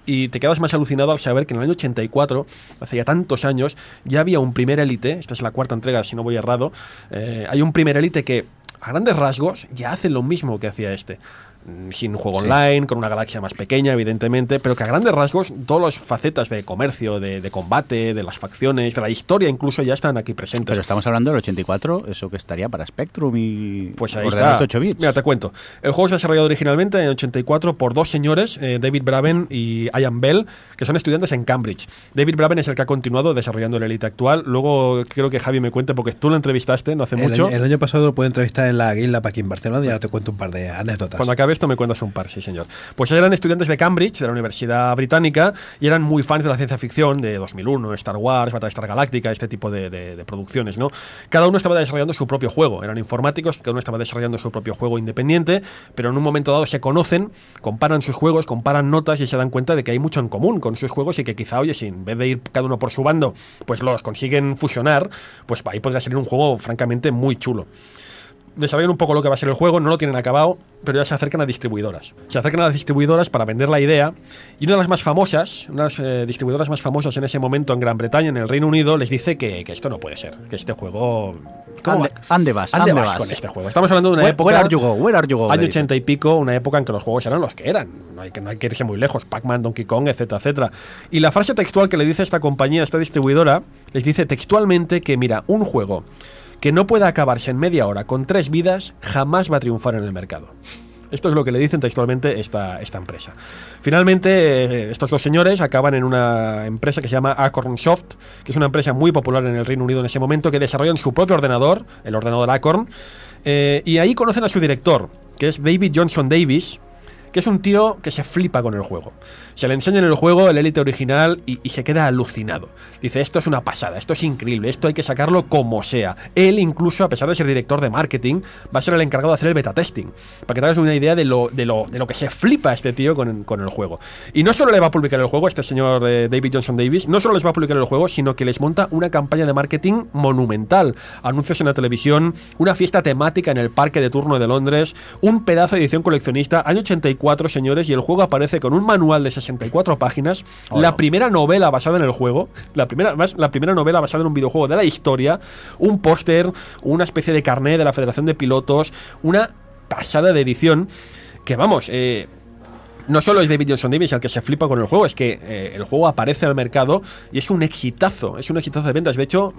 y te quedas más alucinado al saber que en el año 84, hace ya tantos años, ya había un primer élite, esta es la cuarta entrega, si no voy errado, eh, hay un primer élite que a grandes rasgos ya hace lo mismo que hacía este. Mm, Sin juego Sí. online, con una galaxia más pequeña, evidentemente, pero que a grandes rasgos todas las facetas de comercio, de, de combate, de las facciones, de la historia incluso ya están aquí presentes. Pero estamos hablando del 84, eso que estaría para Spectrum y Pues ahí está. 8 bits. Mira, te cuento. El juego se ha desarrollado originalmente en 84 por dos señores, eh, David Braben y Ian Bell, que son estudiantes en Cambridge. David Braben es el que ha continuado desarrollando el Elite actual. Luego quiero que Javi me cuente, porque tú lo entrevistaste no hace El mucho. año, el año pasado lo pude entrevistar en la Lab aquí en Barcelona y ahora te cuento un par de anécdotas. Cuando acabe esto me cuentas un par, sí señor. Pues eran estudiantes de Cambridge, de la Universidad Británica, y eran muy fans de la ciencia ficción, de 2001, Star Wars, Battlestar Galáctica, este tipo de, producciones, ¿no? Cada uno estaba desarrollando su propio juego, eran informáticos, cada uno estaba desarrollando su propio juego independiente, pero en un momento dado se conocen, comparan sus juegos, comparan notas y se dan cuenta de que hay mucho en común con sus juegos y que quizá, oye, si en vez de ir cada uno por su bando, pues los consiguen fusionar, pues ahí podría salir un juego francamente muy chulo desarrollan un poco lo que va a ser el juego, no lo tienen acabado, pero ya se acercan a distribuidoras. Se acercan a las distribuidoras para vender la idea y una de las más famosas, unas eh, distribuidoras más famosas en ese momento en Gran Bretaña, en el Reino Unido, les dice que, que esto no puede ser, que este juego... ¿Cómo Ande, va? ande vas, ¿Ande ande vas vas. con este juego? Estamos hablando de una Where- época... where are you go? Where are you go, Año le dicen. 80 y pico, una época en que los juegos eran los que eran. No hay que, no hay que irse muy lejos. Pac-Man, Donkey Kong, etcétera, etcétera. Y la frase textual que le dice esta compañía, esta distribuidora, les dice textualmente que, mira, un juego que no pueda acabarse en media hora con tres vidas jamás va a triunfar en el mercado. Esto es lo que le dicen textualmente esta, esta empresa. Finalmente, eh, estos dos señores acaban en una empresa que se llama Acorn Soft, que es una empresa muy popular en el Reino Unido en ese momento, que desarrollan su propio ordenador, el ordenador Acorn, eh, y ahí conocen a su director, que es David Johnson Davis, que es un tío que se flipa con el juego. Se le enseña en el juego el élite original y, se queda alucinado. Dice, esto es una pasada, esto es increíble, esto hay que sacarlo como sea. Él incluso, a pesar de ser director de marketing, va a ser el encargado de hacer el beta testing. Para que te hagas una idea de lo, de lo, de lo que se flipa este tío con, con el juego. Y no solo le va a publicar el juego, este señor eh, David Johnson Davis, no solo les va a publicar el juego, sino que les monta una campaña de marketing monumental. Anuncios en la televisión, una fiesta temática en el parque de turno de Londres, un pedazo de edición coleccionista. Año 84 64, señores, y el juego aparece con un manual de 64 páginas, Oh, la no. primera novela basada en el juego, la primera, además, la primera novela basada en un videojuego de la historia, un póster, una especie de carné de la Federación de Pilotos, una pasada de edición que vamos, eh, no solo es David Johnson Davis el que se flipa con el juego, es que eh, el juego aparece al mercado y es un exitazo, es un exitazo de ventas. De hecho,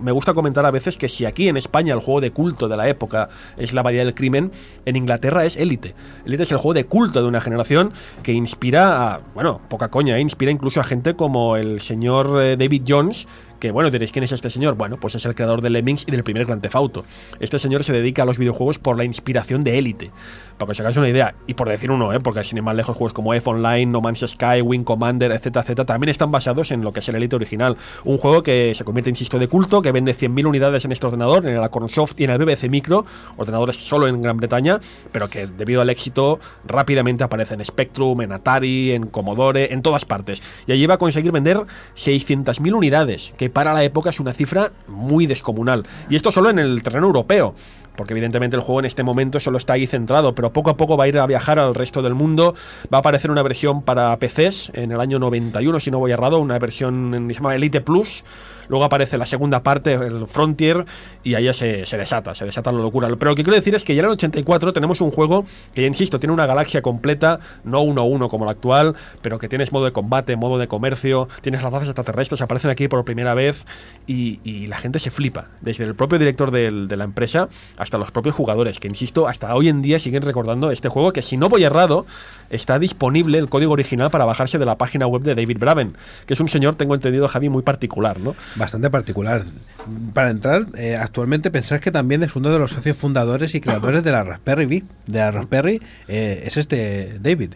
me gusta comentar a veces que si aquí en España el juego de culto de la época es La Bahía del Crimen, en Inglaterra es Elite. Elite es el juego de culto de una generación que inspira a, bueno, poca coña, eh, inspira incluso a gente como el señor eh, David Jones, que bueno, diréis, ¿quién es este señor? Bueno, pues es el creador de Lemmings y del primer Grand Theft Auto. Este señor se dedica a los videojuegos por la inspiración de Elite. Para que os hagáis una idea, y por decir uno, ¿eh? porque sin ir más lejos, juegos como F Online, No Man's Sky, Wing Commander, etcétera, también están basados en lo que es el Elite original. Un juego que se convierte, insisto, de culto, que vende 100.000 unidades en este ordenador, en el Acorn Soft y en el BBC Micro, ordenadores solo en Gran Bretaña, pero que debido al éxito rápidamente aparece en Spectrum, en Atari, en Commodore, en todas partes. Y allí va a conseguir vender 600.000 unidades, que para la época es una cifra muy descomunal. Y esto solo en el terreno europeo porque evidentemente el juego en este momento solo está ahí centrado, pero poco a poco va a ir a viajar al resto del mundo. Va a aparecer una versión para PCs en el año 91, si no voy errado, una versión en- se llama Elite Plus. Luego aparece la segunda parte, el Frontier, y ahí se, se desata, se desata la locura. Pero lo que quiero decir es que ya en el 84 tenemos un juego que, ya insisto, tiene una galaxia completa, no uno a uno como la actual, pero que tienes modo de combate, modo de comercio, tienes las razas extraterrestres, aparecen aquí por primera vez, y, la gente se flipa. Desde el propio director de la empresa hasta los propios jugadores, que insisto, hasta hoy en día siguen recordando este juego que, si no voy errado, está disponible el código original para bajarse de la página web de David Braven, que es un señor, tengo entendido, Javi, muy particular, ¿no? Bastante particular. Para entrar, eh, actualmente pensáis que también es uno de los socios fundadores y creadores de la Raspberry. De la Raspberry eh, es este David.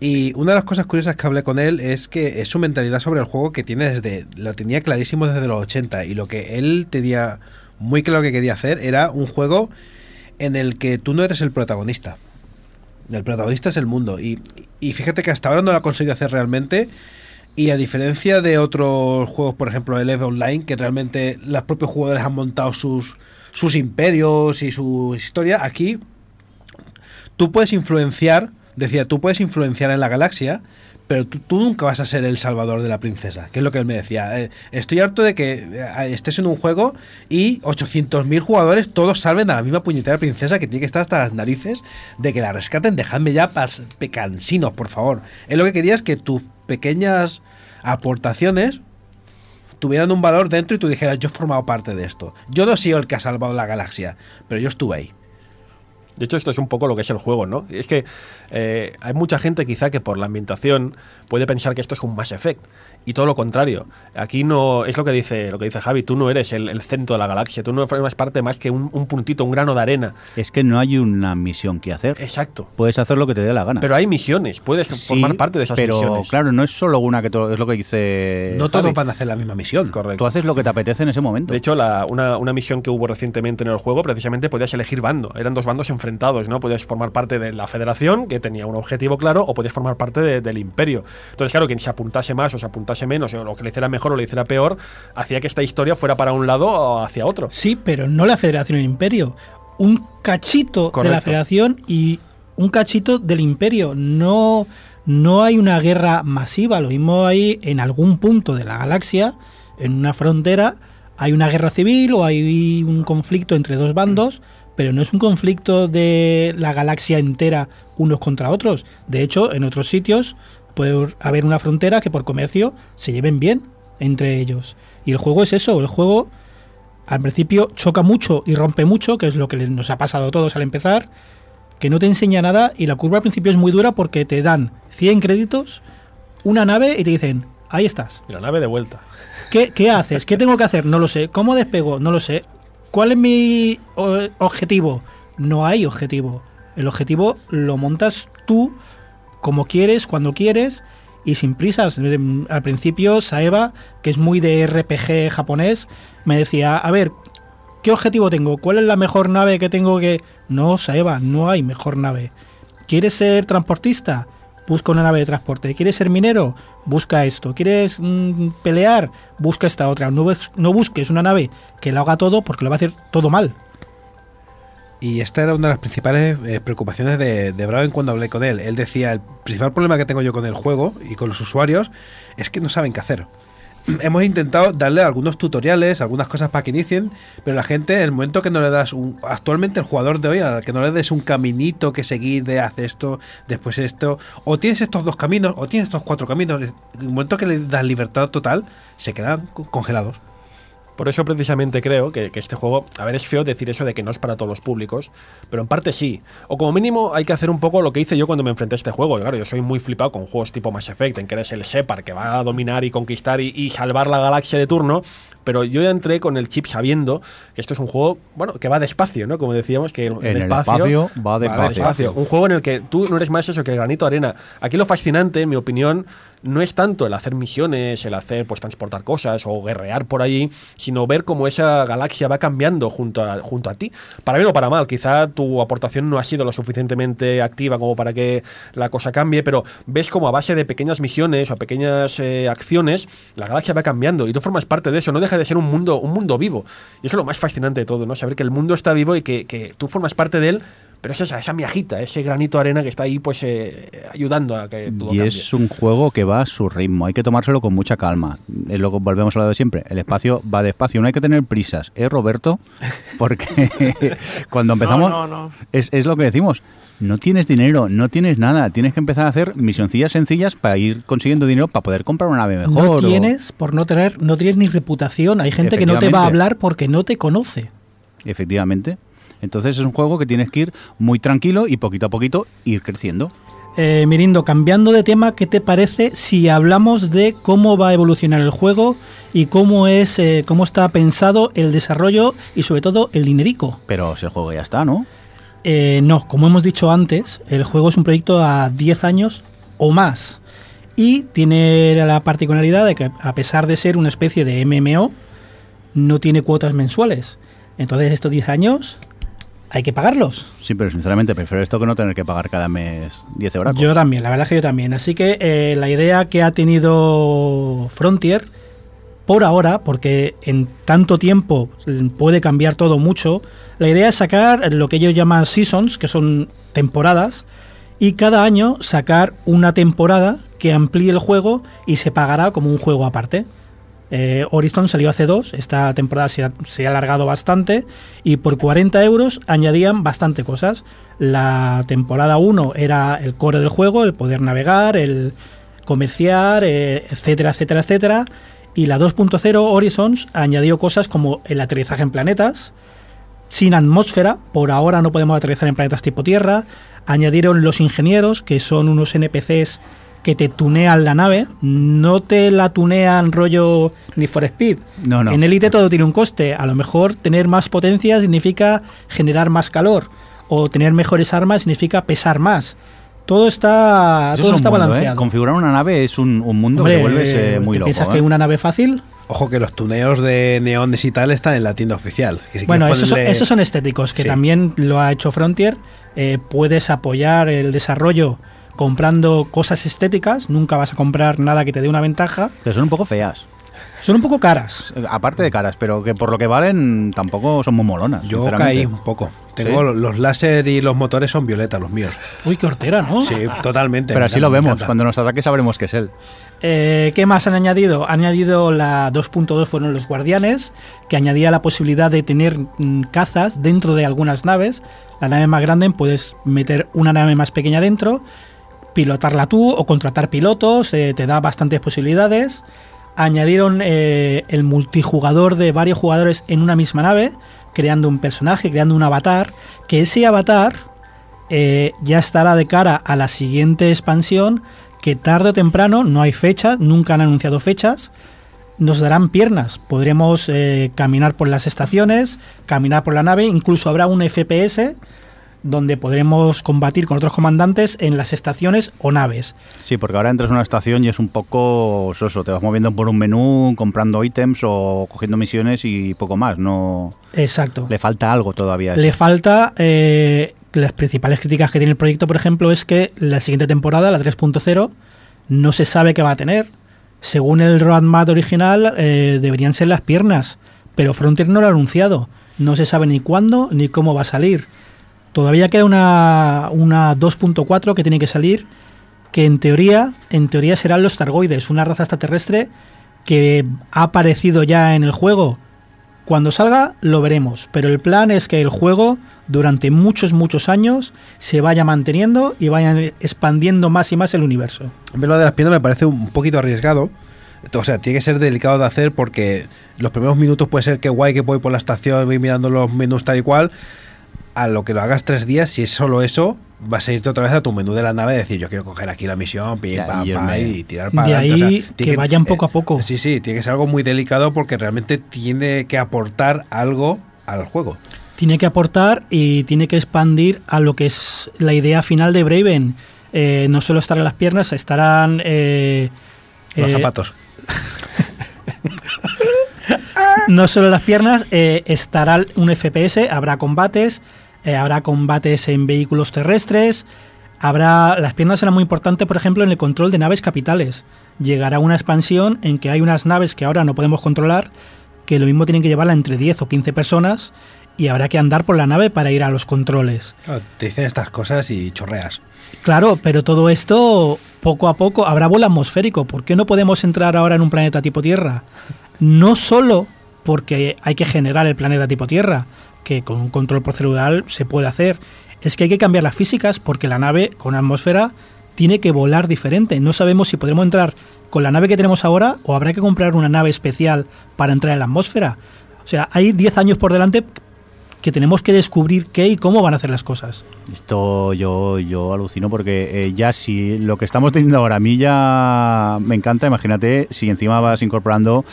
Y una de las cosas curiosas que hablé con él es que es su mentalidad sobre el juego que tiene desde. Lo tenía clarísimo desde los 80. Y lo que él tenía muy claro que quería hacer era un juego en el que tú no eres el protagonista. El protagonista es el mundo. Y, y fíjate que hasta ahora no lo ha conseguido hacer realmente. Y a diferencia de otros juegos, por ejemplo, el EVE Online, que realmente los propios jugadores han montado sus, sus imperios y su historia, aquí tú puedes influenciar, decía, tú puedes influenciar en la galaxia, pero tú, nunca vas a ser el salvador de la princesa, que es lo que él me decía. Eh, estoy harto de que eh, estés en un juego y 800.000 jugadores todos salven a la misma puñetera princesa que tiene que estar hasta las narices de que la rescaten. Dejadme ya pecansinos, por favor. Él lo que quería es que tus pequeñas aportaciones tuvieran un valor dentro y tú dijeras, yo he formado parte de esto. Yo no he sido el que ha salvado la galaxia, pero yo estuve ahí. De hecho, esto es un poco lo que es el juego, ¿no? Es que eh, hay mucha gente quizá que por la ambientación puede pensar que esto es un Mass Effect. Y todo lo contrario. Aquí no es lo que dice lo que dice Javi. Tú no eres el, el centro de la galaxia. Tú no formas parte más que un, un puntito, un grano de arena. Es que no hay una misión que hacer. Exacto. Puedes hacer lo que te dé la gana. Pero hay misiones. Puedes Sí, formar parte de esas pero misiones. claro, no es solo una que to- es lo que dice. no todos van a hacer la misma misión. Correcto. Tú haces lo que te apetece en ese momento. De hecho, la- una, una misión que hubo recientemente en el juego, precisamente podías elegir bando. Eran dos bandos enfrentados, ¿no? Podías formar parte de la Federación, que tenía un objetivo claro, o podías formar parte de- del Imperio. Entonces, claro, quien se apuntase más o se apuntase menos, o lo que le hiciera mejor o le hiciera peor, hacía que esta historia fuera para un lado o hacia otro. Sí, pero no la Federación y el Imperio. Un cachito de la. Federación y un cachito del Imperio. No, no hay una guerra masiva. Lo mismo hay en algún punto de la galaxia, en una frontera, hay una guerra civil o hay un conflicto entre dos bandos, pero no es un conflicto de la galaxia entera unos contra otros. De hecho, en otros sitios puede haber una frontera que por comercio se lleven bien entre ellos. Y el juego es eso, el juego al principio choca mucho y rompe mucho, que es lo que nos ha pasado a todos al empezar, que no te enseña nada y la curva al principio es muy dura porque te dan 100 créditos, una nave y te dicen, ahí estás. Y la nave de vuelta. ¿Qué, qué haces? ¿Qué tengo que hacer? No lo sé. ¿Cómo despego? No lo sé. ¿Cuál es mi objetivo? No hay objetivo. El objetivo lo montas tú como quieres, cuando quieres y sin prisas. Em, Al principio, Saeva, que es muy de RPG japonés, me decía, a ver, ¿qué objetivo tengo? ¿Cuál es la mejor nave que tengo que...? No, Saeva, no hay mejor nave. ¿Quieres ser transportista? Busca una nave de transporte. ¿Quieres ser minero? Busca esto. ¿Quieres mm, pelear? Busca esta otra. No, no busques una nave que lo haga todo porque lo va a hacer todo mal. Y esta era una de las principales eh, preocupaciones de, de Braven cuando hablé con él. Él decía, el principal problema que tengo yo con el juego y con los usuarios es que no saben qué hacer. Hemos intentado darle algunos tutoriales, algunas cosas para que inicien, pero la gente, en el momento que no le das un... Actualmente el jugador de hoy, al que no le des un caminito que seguir de hace esto, después esto, o tienes estos dos caminos, o tienes estos cuatro caminos, en el momento que le das libertad total, se quedan co- congelados. Por eso precisamente creo que, que este juego, a ver, es feo decir eso de que no es para todos los públicos, pero en parte sí. O como mínimo hay que hacer un poco lo que hice yo cuando me enfrenté a este juego. Y claro, yo soy muy flipado con juegos tipo Mass Effect, en que eres el Shepard que va a dominar y conquistar y, y salvar la galaxia de turno. Pero yo ya entré con el chip sabiendo que esto es un juego, bueno, que va despacio, ¿no? Como decíamos, que el, En el espacio va despacio. despacio. Un juego en el que tú no eres más eso que el granito de arena. Aquí lo fascinante, en mi opinión, no es tanto el hacer misiones, el hacer, pues, transportar cosas o guerrear por allí, sino ver cómo esa galaxia va cambiando junto a, junto a ti. Para bien o para mal, quizá tu aportación no ha sido lo suficientemente activa como para que la cosa cambie, pero ves como a base de pequeñas misiones o pequeñas eh, acciones, la galaxia va cambiando y tú formas parte de eso. No deja de ser un mundo, un mundo vivo. Y eso es lo más fascinante de todo, ¿no? Saber que el mundo está vivo y que, que tú formas parte de él. Pero es esa, esa miajita, ese granito de arena que está ahí pues eh, ayudando a que todo Y cambie. es un juego que va a su ritmo, hay que tomárselo con mucha calma. Es lo que volvemos a lo de siempre. El espacio va despacio, no hay que tener prisas, ¿eh, Roberto? Porque cuando empezamos, No, no, no. Es, es lo que decimos. No tienes dinero, no tienes nada. Tienes que empezar a hacer misioncillas sencillas para ir consiguiendo dinero para poder comprar una nave mejor. no o- tienes, por no tener, no tienes ni reputación. Hay gente que no te va a hablar porque no te conoce. Efectivamente. Entonces es un juego que tienes que ir muy tranquilo y poquito a poquito ir creciendo. Eh, Mirindo, cambiando de tema, ¿qué te parece si hablamos de cómo va a evolucionar el juego y cómo es, eh, cómo está pensado el desarrollo y sobre todo el dinerico? Pero si el juego ya está, ¿no? Eh, no, como hemos dicho antes, el juego es un proyecto a 10 años o más. Y tiene la particularidad de que, a pesar de ser una especie de MMO, no tiene cuotas mensuales. Entonces, estos 10 años hay que pagarlos. Sí, pero sinceramente prefiero esto que no tener que pagar cada mes 10 euros. Yo también, la verdad es que yo también. Así que eh, la idea que ha tenido Frontier, por ahora, porque en tanto tiempo mm, puede cambiar todo mucho, la idea es sacar lo que ellos llaman seasons, que son temporadas, y cada año sacar una temporada que amplíe el juego y se pagará como un juego aparte. Eh, Horizon salió hace dos, esta temporada se ha, alargado bastante y por 40 euros añadían bastante cosas. La temporada 1 era el core del juego, el poder navegar, el comerciar, eh, etcétera, etcétera, etcétera. Y la 2.0 Horizons añadió cosas como el aterrizaje en planetas, sin atmósfera, por ahora no podemos aterrizar en planetas tipo Tierra. Añadieron los ingenieros, que son unos NPCs que te tunean la nave, no te la tunean rollo ni for Speed. No, no. En Elite todo tiene un coste. A lo mejor tener más potencia significa generar más calor. O tener mejores armas significa pesar más. Todo está, Eso todo es está mundo, ¿eh? balanceado. Configurar una nave es un, un mundo Hombre, que vuelves eh, ¿te muy loco. ¿Piensas ¿eh? que una nave fácil? Ojo que los tuneos de neones y tal están en la tienda oficial. que si Bueno, esos son, esos son estéticos, que Sí. también lo ha hecho Frontier. Eh, puedes apoyar el desarrollo comprando cosas estéticas, nunca vas a comprar nada que te dé una ventaja. Que son un poco feas. Son un poco caras. Aparte de caras, pero que por lo que valen tampoco son muy molonas. Yo caí un poco. Tengo los láser y los motores son violetas, los míos. Uy, qué hortera, ¿no? Sí, totalmente. Pero así lo vemos. encanta. Cuando nos ataque sabremos que es él. Eh, ¿Qué más han añadido? Han añadido la 2.2 fueron los guardianes, que añadía la posibilidad de tener mm, cazas dentro de algunas naves. La nave más grande puedes meter una nave más pequeña dentro, pilotarla tú o contratar pilotos, eh, te da bastantes posibilidades. Añadieron eh, el multijugador de varios jugadores en una misma nave, creando un personaje, creando un avatar, que ese avatar eh, ya estará de cara a la siguiente expansión que tarde o temprano, no hay fecha, nunca han anunciado fechas, nos darán piernas. Podremos caminar por las estaciones, caminar por la nave, incluso habrá un FPS donde podremos combatir con otros comandantes en las estaciones o naves. Sí, porque ahora entras en una estación y es un poco soso. Te vas moviendo por un menú, comprando ítems o cogiendo misiones y poco más. No Exacto. le falta algo todavía. Le falta. eh, las principales críticas que tiene el proyecto, por ejemplo, es que la siguiente temporada, la 3.0, no se sabe qué va a tener. Según el roadmap original, eh, deberían ser las piernas, pero Frontier no lo ha anunciado. No se sabe ni cuándo ni cómo va a salir. Todavía queda una, una 2.4 que tiene que salir, que en teoría, en teoría serán los Targoides, una raza extraterrestre que ha aparecido ya en el juego. Cuando salga lo veremos, pero el plan es que el juego durante muchos, muchos años se vaya manteniendo y vaya expandiendo más y más el universo. Mí lo de las piernas me parece un poquito arriesgado. O sea, tiene que ser delicado de hacer porque los primeros minutos puede ser que guay que voy por la estación, voy mirando los menús tal y cual. A lo que lo hagas tres días, si es solo eso, vas a irte otra vez a tu menú de la nave y decir, yo quiero coger aquí la misión, pim, Ya, pam, y pam, me- y tirar para De adelante. O ahí sea, que tiene vayan poco a poco. Sí, sí, tiene que ser algo muy delicado porque realmente tiene que aportar algo al juego. Tiene que aportar y tiene que expandir a lo que es la idea final de Braven. Eh, no solo estarán las piernas, estarán... eh, Los eh, zapatos. no solo las piernas, eh, estará un FPS, habrá combates, eh, habrá combates en vehículos terrestres, habrá las piernas serán muy importantes, por ejemplo, en el control de naves capitales. Llegará una expansión en que hay unas naves que ahora no podemos controlar, que lo mismo tienen que llevarla entre 10 o 15 personas y habrá que andar por la nave para ir a los controles. Claro, te dicen estas cosas y chorreas. Claro, pero todo esto poco a poco habrá vuelo atmosférico. ¿Por qué no podemos entrar ahora en un planeta tipo Tierra? No solo porque hay que generar el planeta tipo Tierra, que con un control procedural se puede hacer, es que hay que cambiar las físicas porque la nave con atmósfera tiene que volar diferente. No sabemos si podremos entrar con la nave que tenemos ahora o habrá que comprar una nave especial para entrar en la atmósfera. O sea, hay 10 años por delante que tenemos que descubrir qué y cómo van a hacer las cosas. Esto yo, yo alucino porque eh, ya si lo que estamos teniendo ahora a mí ya me encanta, imagínate si encima vas incorporando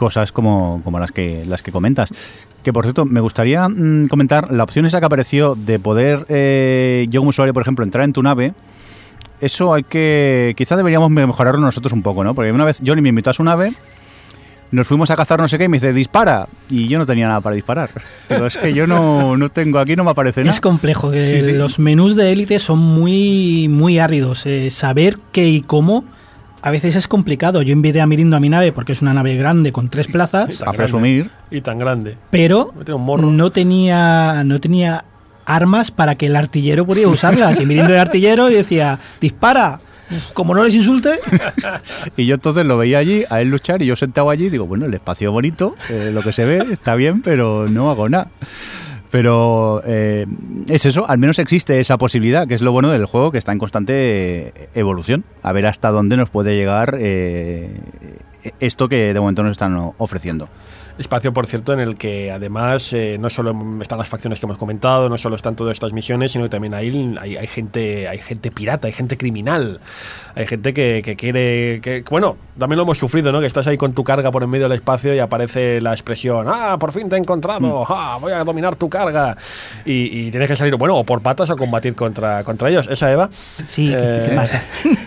cosas como, como las que las que comentas. Que por cierto, me gustaría mm, comentar la opción esa que apareció de poder eh, yo como usuario, por ejemplo, entrar en tu nave. Eso hay que. Quizá deberíamos mejorarlo nosotros un poco, ¿no? Porque una vez Johnny me invitó a su nave, nos fuimos a cazar no sé qué y me dice, dispara. Y yo no tenía nada para disparar. Pero es que yo no, no tengo, aquí no me aparece nada. Es complejo, que Sí, sí. los menús de élite son muy, muy áridos. Eh, saber qué y cómo a veces es complicado. Yo invité a Mirindo a mi nave porque es una nave grande con tres plazas, a presumir. Y tan grande. pero no tenía, no tenía armas para que el artillero pudiera usarlas. Y Mirindo era artillero y decía, dispara. Como no les insulte, Y yo entonces lo veía allí, a él luchar, y yo sentado allí, digo, bueno, el espacio bonito, eh, lo que se ve está bien, pero no hago nada. Pero eh, es eso, al menos existe esa posibilidad, que es lo bueno del juego, que está en constante eh, evolución. A ver hasta dónde nos puede llegar eh, esto que de momento nos están ofreciendo. Espacio, por cierto, en el que además eh, no solo están las facciones que hemos comentado, no solo están todas estas misiones, sino que también hay, hay, hay gente hay gente pirata, hay gente criminal, hay gente que, que quiere... Que, bueno, también lo hemos sufrido, ¿no? Que estás ahí con tu carga por en medio del espacio y aparece la expresión, ah, por fin te he encontrado, ah, voy a dominar tu carga. Y, y tienes que salir, bueno, o por patas o combatir contra, contra ellos. ¿Esa, Eva? Sí, Eh, ¿qué pasa?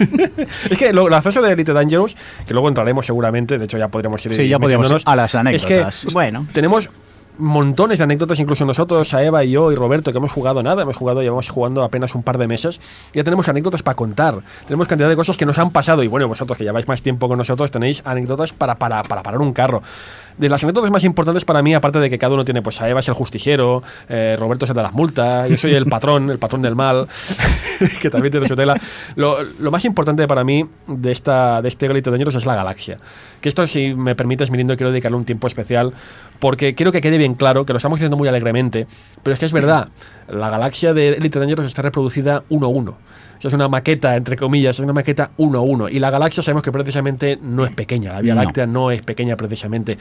es que lo gracioso de Elite Dangerous, que luego entraremos seguramente, de hecho ya podríamos ir Sí, ya podríamos ir a las Es que anécdotas. Bueno, tenemos montones de anécdotas, incluso nosotros, a Eva y yo y Roberto, que hemos jugado nada, hemos jugado, llevamos jugando apenas un par de meses, ya tenemos anécdotas para contar, tenemos cantidad de cosas que nos han pasado y bueno, vosotros que lleváis más tiempo con nosotros tenéis anécdotas para, para, para parar un carro. De las anécdotas más importantes para mí, aparte de que cada uno tiene, pues a Eva es el justiciero, eh, Roberto es el de las multas, yo soy el patrón, el patrón del mal, que también tiene su tela. Lo, más importante para mí de, esta, de este Elite Dangerous es la galaxia. Que esto, si me permites, Mirindo, quiero dedicarle un tiempo especial porque quiero que quede bien claro que lo estamos diciendo muy alegremente, pero es que es verdad, la galaxia de Elite Dangerous está reproducida uno a uno. Sea, es una maqueta, entre comillas, es una maqueta uno a uno. Y la galaxia sabemos que precisamente no es pequeña, la Vía. Láctea no es pequeña precisamente.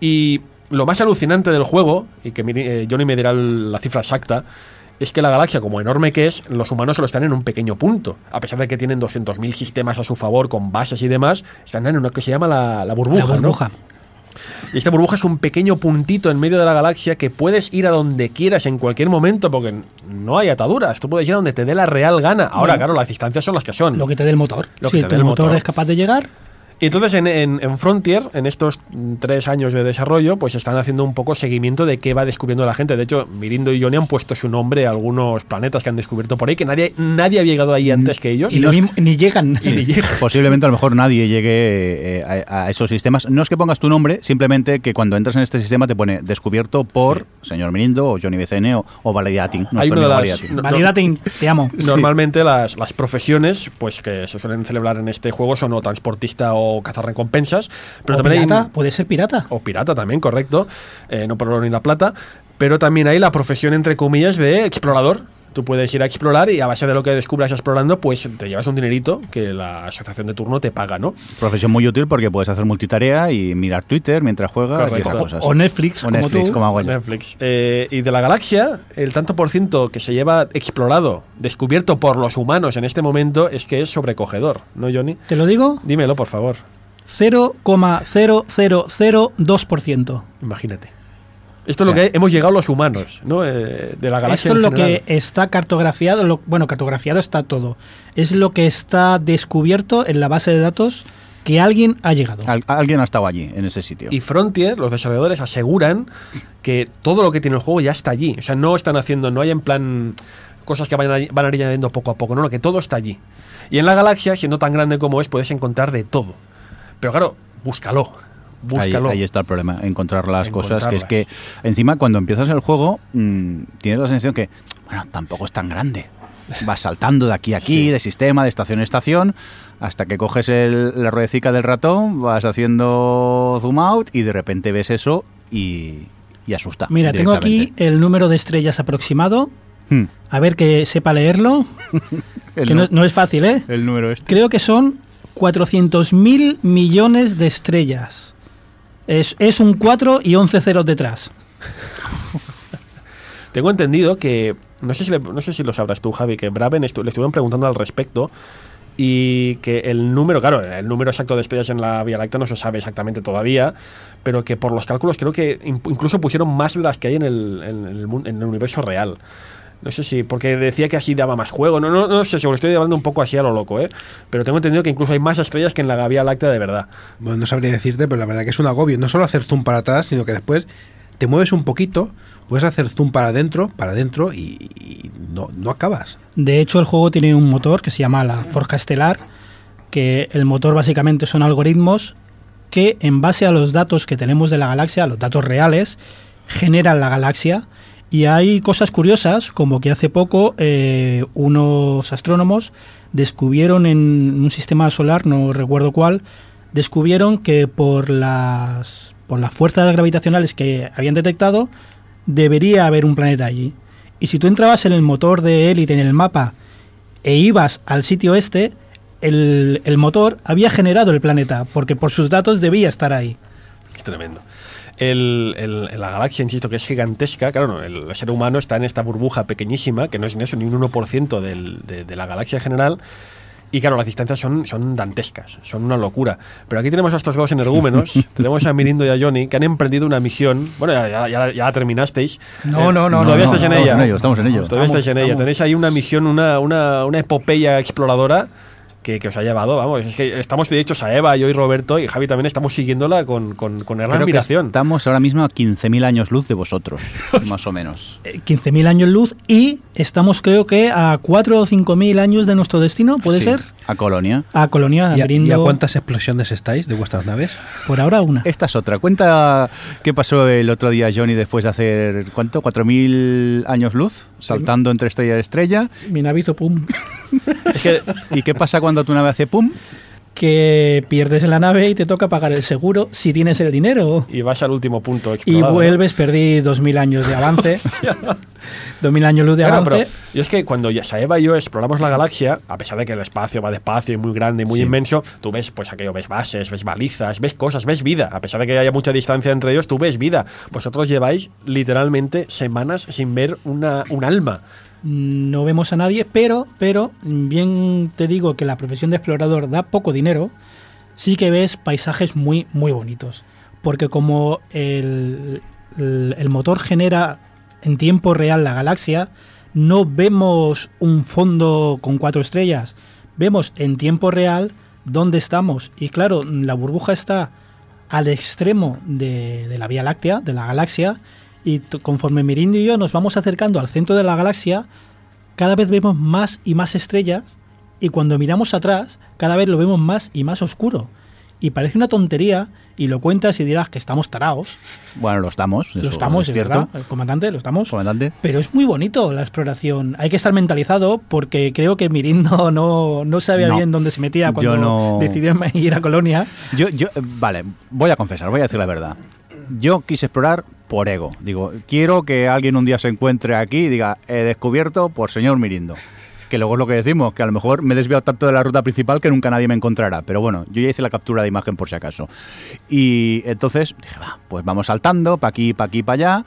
Y lo más alucinante del juego, y que eh, Johnny me dirá la cifra exacta, es que la galaxia, como enorme que es, los humanos solo están en un pequeño punto. A pesar de que tienen 200.000 sistemas a su favor, con bases y demás, están en una que se llama la, la burbuja. la ¿no? Y esta burbuja es un pequeño puntito en medio de la galaxia que puedes ir a donde quieras en cualquier momento porque no hay ataduras. Tú puedes ir a donde te dé la real gana. Ahora, Bueno. claro, las distancias son las que son. Lo que te dé el motor. Lo que te dé el motor, motor. es capaz de llegar, Y entonces en, en- en Frontier, en estos tres años de desarrollo, pues están haciendo un poco seguimiento de qué va descubriendo la gente. De hecho, Mirindo y Johnny han puesto su nombre a algunos planetas que han descubierto por ahí, que nadie, nadie había llegado ahí antes que ellos. Y lo mismo, ni llegan. Posiblemente a lo mejor nadie llegue eh, a, a esos sistemas. No es que pongas tu nombre, simplemente que cuando entras en este sistema te pone descubierto por señor Mirindo o Johnny BCN o, o Validating. Hay una de las- Validating. no- Validating, te amo. Normalmente las, las profesiones pues que se suelen celebrar en este juego son o transportista o cazarrecompensas, pero o también hay- pirata, puede ser pirata. o pirata también, correcto, eh, no por oro ni la plata, pero también hay la profesión entre comillas de explorador. Tú puedes ir a explorar y a base de lo que descubras explorando, pues te llevas un dinerito que la asociación de turno te paga, ¿no? Profesión muy útil porque puedes hacer multitarea y mirar Twitter mientras juegas y Correcto. esas cosas. O Netflix, O como Netflix, tú. como hago yo. Netflix. Eh, y de la galaxia, el tanto por ciento que se lleva explorado, descubierto por los humanos en este momento, es que es sobrecogedor, ¿no, Johnny? ¿Te lo digo? Dímelo, por favor. 0,0002%. Imagínate. Esto es lo que hemos llegado los humanos, ¿no? Eh, de la galaxia. Esto es en lo general. que está cartografiado, lo- bueno, cartografiado está todo. Es lo que está descubierto en la base de datos que alguien ha llegado. Al- alguien ha estado allí, en ese sitio. Y Frontier, los desarrolladores aseguran que todo lo que tiene el juego ya está allí. O sea, no están haciendo, no hay en plan cosas que van a, van añadiendo poco a poco, no, no, que todo está allí. Y en la galaxia, siendo tan grande como es, puedes encontrar de todo. Pero claro, búscalo. Ahí, Búscalo. ahí está el problema, encontrar las cosas, que es que encima cuando empiezas el juego mm, tienes la sensación que, bueno, tampoco es tan grande. Vas saltando de aquí a aquí, Sí. de sistema, de estación a estación, hasta que coges el- la ruedecica del ratón, vas haciendo zoom out y de repente ves eso y, y asusta. Mira, tengo aquí el número de estrellas aproximado. Hmm, A ver que sepa leerlo. que no es fácil, ¿eh? el número este. Creo que son 400.000 millones de estrellas. Es, es un 4 y 11 ceros detrás. Tengo entendido que, no sé si, le- no sé si lo sabrás tú, Javi, que Braven estu- le estuvieron preguntando al respecto y que el número, claro, el número exacto de estrellas en la Vía Láctea no se sabe exactamente todavía, pero que por los cálculos creo que in- incluso pusieron más de las que hay en el, en el universo real. No sé si, porque decía que así daba más juego. No, no, no sé, seguro estoy hablando un poco así a lo loco, ¿eh? Pero tengo entendido que incluso hay más estrellas que en la Vía Láctea de verdad. Bueno, no sabría decirte, pero la verdad que es un agobio. No solo hacer zoom para atrás, sino que después te mueves un poquito, puedes hacer zoom para adentro, para adentro y, y no, no acabas. De hecho, el juego tiene un motor que se llama la Forja Estelar, que el motor básicamente son algoritmos que en base a los datos que tenemos de la galaxia, los datos reales, generan la galaxia. Y hay cosas curiosas, como que hace poco eh, unos astrónomos descubrieron en un sistema solar, no recuerdo cuál, descubrieron que por las, por las fuerzas gravitacionales que habían detectado, debería haber un planeta allí. Y si tú entrabas en el motor de élite en el mapa e ibas al sitio este, el, el motor había generado el planeta, porque por sus datos debía estar ahí. Es tremendo. El, el- la galaxia, insisto, que es gigantesca, claro, no, el ser humano está en esta burbuja pequeñísima, que no es ni eso, ni un 1% del- de, de la galaxia en general. Y claro, las distancias son, son dantescas, son una locura. Pero aquí tenemos a estos dos energúmenos, tenemos a Mirindo y a Johnny, que han emprendido una misión. Bueno, ya, ya- ya- terminasteis. No, no, no, Todavía no, estáis en estamos ella. en ello, estamos en ello. Todavía Estamos, estáis en ella. estamos. Tenéis ahí una misión, una, una, una epopeya exploradora que, que os ha llevado, vamos. Es que estamos, de hecho, Saeva, yo y Roberto y Javi también estamos siguiéndola con, con, con gran Creo que admiración. estamos ahora mismo a 15.000 años luz de vosotros, más o menos. Eh, 15.000 años luz y estamos creo que a 4 o 5.000 años de nuestro destino, ¿puede Sí, ser? A Colonia. A Colonia, ¿Y a, y a Brindo, cuántas explosiones estáis de vuestras naves? por ahora una. Esta es otra. Cuenta qué pasó el otro día, Johnny, después de hacer, ¿cuánto? ¿4.000 años luz? Saltando entre estrella y estrella. Mi nave hizo pum. Es que ¿Y qué pasa cuando tu nave hace pum? Que pierdes la nave y te toca pagar el seguro si tienes el dinero. y vas al último punto Y explorado, ¿no? vuelves, perdí 2.000 años de avance. 2.000 años luz de Claro, avance. pero yo es que cuando ya Saeva y yo exploramos la galaxia, a pesar de que el espacio va despacio y muy grande y muy Sí. inmenso, tú ves pues aquello, ves bases, ves balizas, ves cosas, ves vida. A pesar de que haya mucha distancia entre ellos, tú ves vida. Vosotros lleváis literalmente semanas sin ver una, un alma. No vemos a nadie, pero, pero bien te digo que la profesión de explorador da poco dinero, sí que ves paisajes muy, muy bonitos. Porque como el, el- motor genera en tiempo real la galaxia, no vemos un fondo con cuatro estrellas, vemos en tiempo real dónde estamos. Y claro, la burbuja está al extremo de, de la Vía Láctea, de la galaxia, y conforme Mirindo y yo nos vamos acercando al centro de la galaxia, cada vez vemos más y más estrellas, y cuando miramos atrás, cada vez lo vemos más y más oscuro. Y parece una tontería, y lo cuentas y dirás que estamos taraos. Bueno, lo estamos. Lo estamos, es cierto. verdad, comandante, lo estamos. Comandante. Pero es muy bonito la exploración. Hay que estar mentalizado porque creo que Mirindo no, no sabía No. bien dónde se metía cuando no- decidió ir a Colonia. Yo, yo, vale, voy a confesar, voy a decir la verdad. Yo quise explorar por ego. Digo, quiero que alguien un día se encuentre aquí y diga, he descubierto por señor Mirindo. Que luego es lo que decimos, que a lo mejor me he desviado tanto de la ruta principal que nunca nadie me encontrará. Pero bueno, yo ya hice la captura de imagen por si acaso. Y entonces dije, va, pues vamos saltando, pa' aquí, pa' aquí, pa' allá.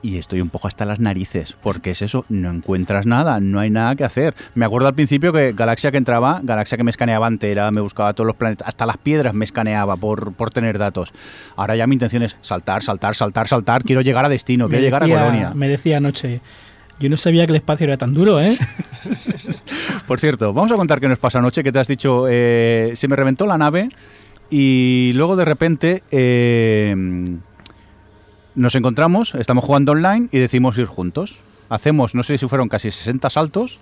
Y estoy un poco hasta las narices, porque es eso, no encuentras nada, no hay nada que hacer. Me acuerdo al principio que Galaxia que entraba, Galaxia que me escaneaba entera, me buscaba todos los planetas, hasta las piedras me escaneaba por, por tener datos. Ahora ya mi intención es saltar, saltar, saltar, saltar, quiero llegar a destino, quiero llegar a Colonia. Me decía anoche, yo no sabía que el espacio era tan duro, ¿eh? Por cierto, vamos a contar qué nos pasó anoche, que te has dicho, eh, se me reventó la nave y luego de repente eh, nos encontramos, estamos jugando online y decimos ir juntos. Hacemos, no sé si fueron casi 60 saltos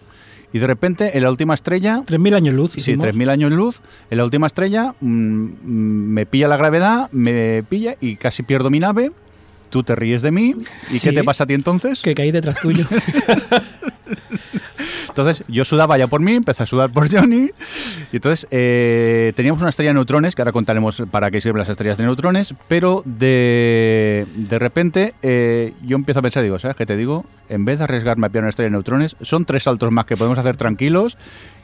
y de repente en la última estrella... 3.000 años luz. Sí, hicimos. 3.000 años luz. En la última estrella mm, mm, me pilla la gravedad, me pilla y casi pierdo mi nave. Tú te ríes de mí. ¿Y Sí. qué te pasa a ti entonces? Que caí detrás tuyo. Entonces yo sudaba ya por mí, empecé a sudar por Johnny. Y entonces eh, teníamos una estrella de neutrones, que ahora contaremos para qué sirven las estrellas de neutrones, pero de, de repente eh, yo empiezo a pensar, digo, ¿sabes qué te digo? En vez de arriesgarme a pillar una estrella de neutrones, son tres saltos más que podemos hacer tranquilos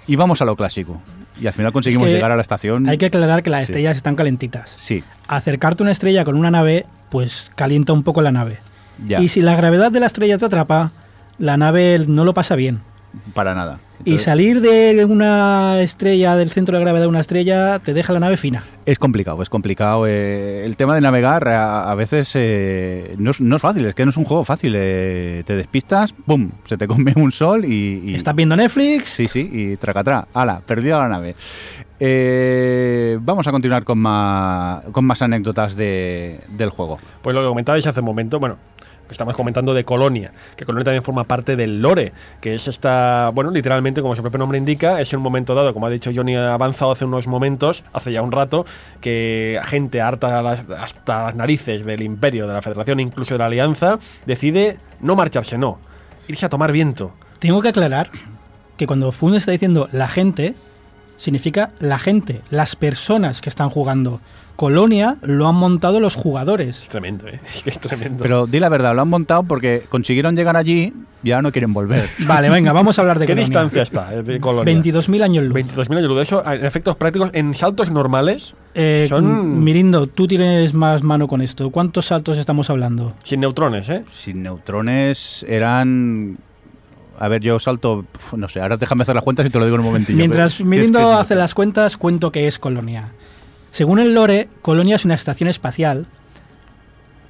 y vamos a lo clásico. Y al final conseguimos que llegar a la estación. Hay que aclarar que las Sí. estrellas están calentitas. Sí, Acercarte a una estrella con una nave, pues calienta un poco la nave. ya, Y si la gravedad de la estrella te atrapa, la nave no lo pasa bien. Para nada. Y salir de una estrella, del centro de gravedad de una estrella, te deja la nave fina. Es complicado, es complicado. eh, el tema de navegar a, a veces eh, no, es, no es fácil, es que no es un juego fácil. eh, te despistas, ¡pum! Se te come un sol y... y- Estás viendo Netflix, Sí, sí, y tracatrá. ¡Hala! Perdida la nave. Eh, vamos a continuar con más, con más anécdotas de, del juego. Pues lo que comentabais hace un momento, bueno, estamos comentando de Colonia, que Colonia también forma parte del lore, que es esta, bueno, literalmente, como su propio nombre indica, es en un momento dado, como ha dicho Johnny, ha avanzado hace unos momentos, hace ya un rato, que gente harta hasta las narices del imperio, de la federación, incluso de la alianza, decide no marcharse, no, irse a tomar viento. tengo que aclarar que cuando Fun está diciendo la gente, significa la gente, las personas que están jugando. Colonia lo han montado los jugadores. Es tremendo, ¿eh? Es tremendo. Pero di la verdad, lo han montado porque consiguieron llegar allí y ahora no quieren volver. Vale, venga, vamos a hablar de ¿Qué Colonia. distancia está eh, de Colonia? 22.000 años luz. 22.000 años luz. Eso, en efectos prácticos, en saltos normales, Eh, son Mirindo, tú tienes más mano con esto. ¿Cuántos saltos estamos hablando? sin neutrones, ¿eh? Sin neutrones eran... A ver, yo salto... No sé, ahora déjame hacer las cuentas y te lo digo en un momentillo. Mientras Mirindo es que- hace las cuentas, cuento que es Colonia. Según el lore, Colonia es una estación espacial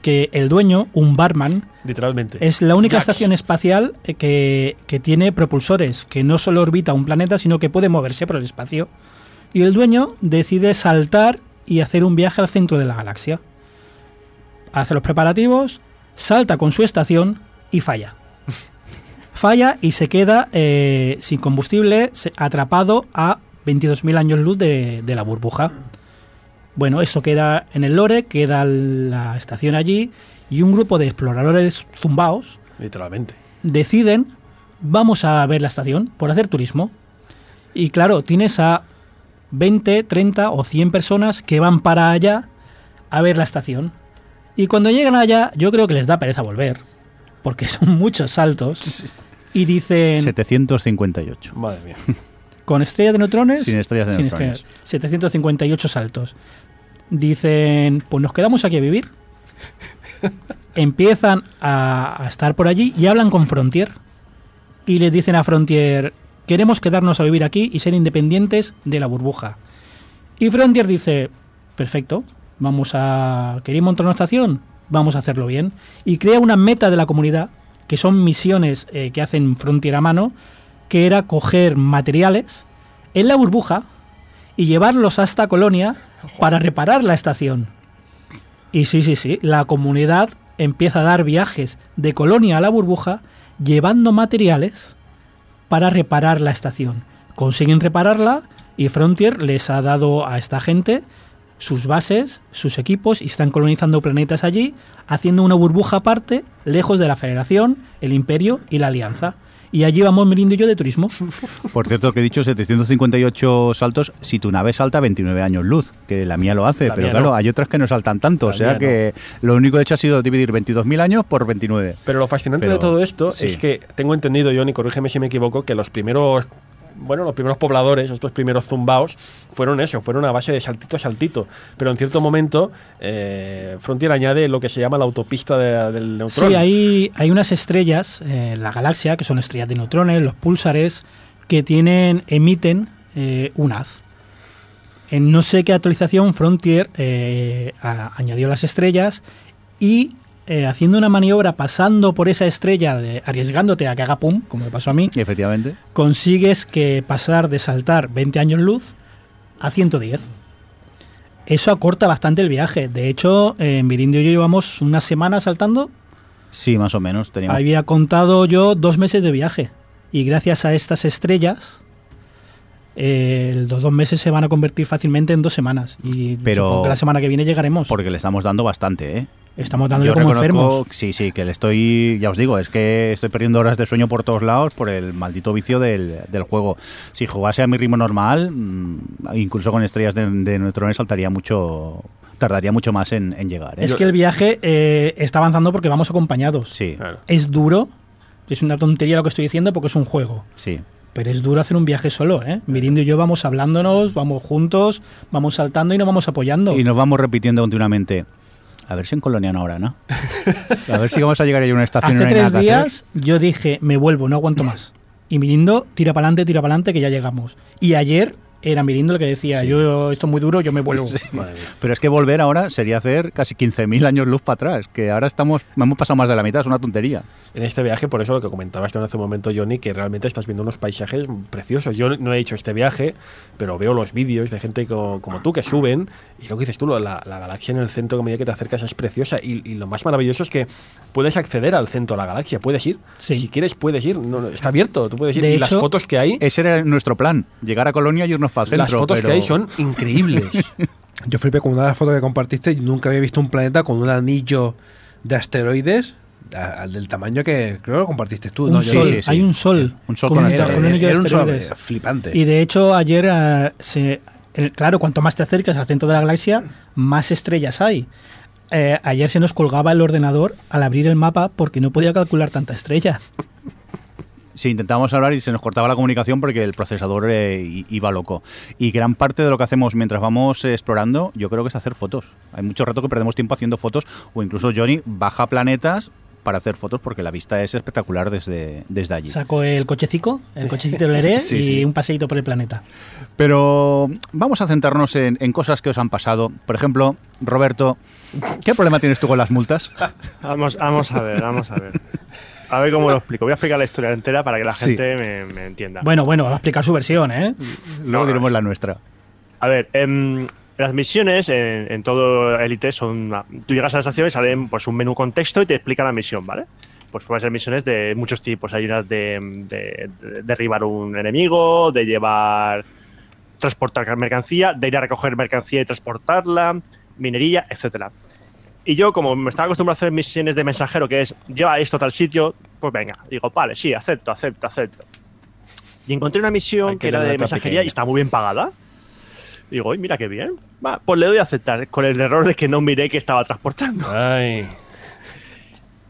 que el dueño, un barman, Literalmente. es la única Jax. estación espacial que, que tiene propulsores, que no solo orbita un planeta, sino que puede moverse por el espacio. Y el dueño decide saltar y hacer un viaje al centro de la galaxia. Hace los preparativos, salta con su estación y falla. Falla y se queda eh, sin combustible, atrapado a 22.000 años luz de, de la burbuja. Bueno, eso queda en el lore, queda la estación allí y un grupo de exploradores zumbaos Literalmente. deciden, vamos a ver la estación por hacer turismo. Y claro, tienes a 20, 30 o 100 personas que van para allá a ver la estación. Y cuando llegan allá, yo creo que les da pereza volver, porque son muchos saltos. Y dicen, 758. Madre mía. Con estrella de neutrones, Sin estrellas de sin neutrones. estrellas, 758 saltos. Dicen, pues nos quedamos aquí a vivir. Empiezan a, a estar por allí y hablan con Frontier. Y les dicen a Frontier, queremos quedarnos a vivir aquí y ser independientes de la burbuja. Y Frontier dice, perfecto, vamos a... ¿Queréis montar una estación? Vamos a hacerlo bien. Y crea una meta de la comunidad, que son misiones eh, que hacen Frontier a mano, que era coger materiales en la burbuja y llevarlos hasta Colonia para reparar la estación. Y sí, sí, sí, la comunidad empieza a dar viajes de Colonia a la burbuja llevando materiales para reparar la estación. Consiguen repararla y Frontier les ha dado a esta gente sus bases, sus equipos y están colonizando planetas allí, haciendo una burbuja aparte, lejos de la Federación, el Imperio y la Alianza. Y allí vamos Merindo y yo de turismo. Por cierto, que he dicho 758 saltos si tu nave salta 29 años luz, que la mía lo hace, La pero claro, no. hay otras que no saltan tanto, La o sea que lo único hecho ha sido dividir 22.000 años por 29. Pero lo fascinante Pero, de todo esto sí. es que tengo entendido, Johnny, corrígeme si me equivoco, que los primeros, bueno, los primeros pobladores, estos primeros zumbaos, fueron eso, fueron a base de saltito a saltito. Pero en cierto momento, eh, Frontier añade lo que se llama la autopista de- del neutrón. Sí, hay, hay unas estrellas en la galaxia, que son estrellas de neutrones, los púlsares, que tienen, emiten eh, un haz. En no sé qué actualización, Frontier eh, añadió las estrellas y eh, haciendo una maniobra pasando por esa estrella, de, arriesgándote a que haga pum, como me pasó a mí, efectivamente. consigues que pasar de saltar 20 años luz a 110. Eso acorta bastante el viaje. De hecho, en Mirindio y yo llevamos una semana saltando Sí, más o menos. Teníamos había contado yo dos meses de viaje. Y gracias a estas estrellas, eh, los dos meses se van a convertir fácilmente en dos semanas. Y Pero- supongo que la semana que viene llegaremos. porque le estamos dando bastante, ¿eh? Estamos dándole Yo como enfermos. Sí, sí, que le estoy, ya os digo, es que estoy perdiendo horas de sueño por todos lados por el maldito vicio del, del juego. Si jugase a mi ritmo normal, mm, incluso con estrellas de, de neutrones saltaría mucho, tardaría mucho más en, en llegar. ¿eh? Es que el viaje eh, está avanzando porque vamos acompañados. Sí, Claro. Es duro. Es una tontería lo que estoy diciendo porque es un juego. sí. Pero es duro hacer un viaje solo, ¿eh? Mirindo y yo vamos hablándonos, vamos juntos, vamos saltando y nos vamos apoyando. Y nos vamos repitiendo continuamente. A ver si en Colonia no ahora, ¿no? A ver si vamos a llegar a una estación Hace hay tres días yo dije, me vuelvo, no aguanto más. Y Mirindo, tira para adelante, tira para adelante, que ya llegamos. Y ayer era Mirindo el que decía, Sí. yo esto es muy duro, yo me vuelvo. Sí. Pero es que volver ahora sería hacer casi 15.000 años luz para atrás, que ahora estamos, hemos pasado más de la mitad, es una tontería. En este viaje, por eso lo que comentabas hace un momento, Johnny, que realmente estás viendo unos paisajes preciosos. Yo no he hecho este viaje, pero veo los vídeos de gente co- como, tú que suben, y lo que dices tú, la, la galaxia en el centro, que a medida que te acercas, es preciosa. Y, y lo más maravilloso es que puedes acceder al centro de la galaxia, puedes ir. Sí. Si quieres, puedes ir. No, no, está abierto, tú puedes ir. De y las hecho, fotos que hay, Ese era nuestro plan, llegar a Colonia y irnos para el centro. las fotos pero- que hay son increíbles. Yo flipé con una de las fotos que compartiste. Nunca había visto un planeta con un anillo de asteroides a- al del tamaño que creo que lo compartiste tú. Un sol, sí, sí. hay un sol. Un sol con con un- asteroides. con un anillo de era un sol, asteroides. eh, flipante. Y de hecho ayer eh, se, el- claro, cuanto más te acercas al centro de la galaxia, más estrellas hay. Eh, ayer se nos colgaba el ordenador al abrir el mapa porque no podía calcular tanta estrella. Sí, intentábamos hablar y se nos cortaba la comunicación porque el procesador eh, i- iba loco. Y gran parte de lo que hacemos mientras vamos eh, explorando, yo creo que es hacer fotos. Hay mucho rato que perdemos tiempo haciendo fotos o incluso Johnny baja planetas para hacer fotos porque la vista es espectacular desde, desde allí. Saco el cochecico, el cochecito del Leré Sí, y sí. un paseíto por el planeta. Pero vamos a centrarnos en, en cosas que os han pasado. Por ejemplo, Roberto, ¿qué problema tienes tú con las multas? Vamos, vamos a ver, vamos a ver. A ver cómo lo explico. Voy a explicar la historia entera para que la Sí. gente me, me entienda. Bueno, bueno, va a explicar su versión, ¿eh? Luego diremos la nuestra. A ver, em, las misiones en, en todo Elite son. una- Tú llegas a la estación y salen pues, un menú con texto y te explica la misión, ¿vale? Pues pueden ser misiones de muchos tipos. Hay unas de, de- de derribar un enemigo, de llevar. transportar mercancía, de ir a recoger mercancía y transportarla, minería, etcétera. Y yo, como me estaba acostumbrado a hacer misiones de mensajero, que es lleva esto a tal sitio, pues venga, digo, vale, sí, acepto, acepto, acepto. Y encontré una misión Hay que que era de mensajería pequeña. y está muy bien pagada. Digo, "Uy, mira qué bien. Va, pues le doy a aceptar, con el error de que no miré que estaba transportando. Ay.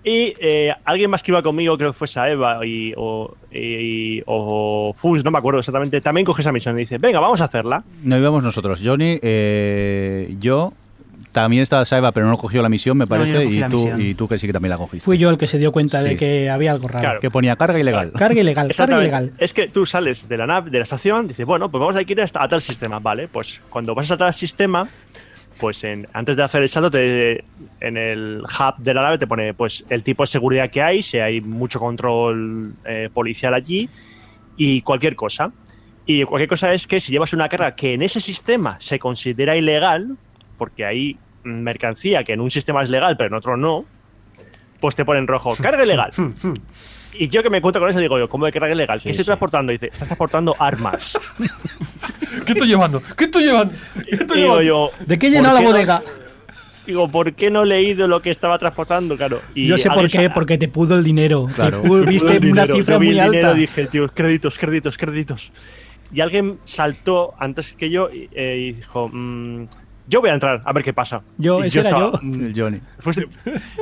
Y eh, alguien más que iba conmigo, creo que fue Saeva y, o, y- o Fus, no me acuerdo exactamente, también coge esa misión y dice, venga, vamos a hacerla. No íbamos nosotros. Johnny, eh, yo, también estaba Saeva, pero no cogió la misión, me parece, no y, tú, misión. y tú que sí que también la cogiste. Fui yo el que se dio cuenta Sí. de que había algo raro. Claro. Que ponía carga ilegal. Carga ilegal, carga ilegal. Es que tú sales de la nave, de la estación, dices, bueno, pues vamos a ir hasta, a tal sistema, ¿vale? Pues cuando vas a tal sistema, pues en- antes de hacer el salto, te- en el hub de la nave te pone pues el tipo de seguridad que hay, si hay mucho control eh, policial allí y cualquier cosa. Y cualquier cosa es que si llevas una carga que en ese sistema se considera ilegal, porque hay mercancía que en un sistema es legal pero en otro no, pues te ponen rojo, carga ilegal. Y yo que me encuentro con eso digo yo, ¿cómo de carga ilegal? ¿Qué estoy transportando? Y dice, estás transportando armas. ¿Qué estoy llevando? ¿Qué estoy llevando? ¿Qué estoy digo llevando? yo, ¿De qué ¿por llenó la no- bodega? Digo, ¿por qué no he leído lo que estaba transportando? Claro. Y Yo sé por qué, porque te pudo el dinero. Te Claro. pudo- viste una dinero. cifra muy dinero alta. y dije, tío, créditos, créditos, créditos. Y alguien saltó antes que yo y, eh, y dijo, mm, yo voy a entrar a ver qué pasa. Yo, Y ese era yo. mm, El Johnny. pues,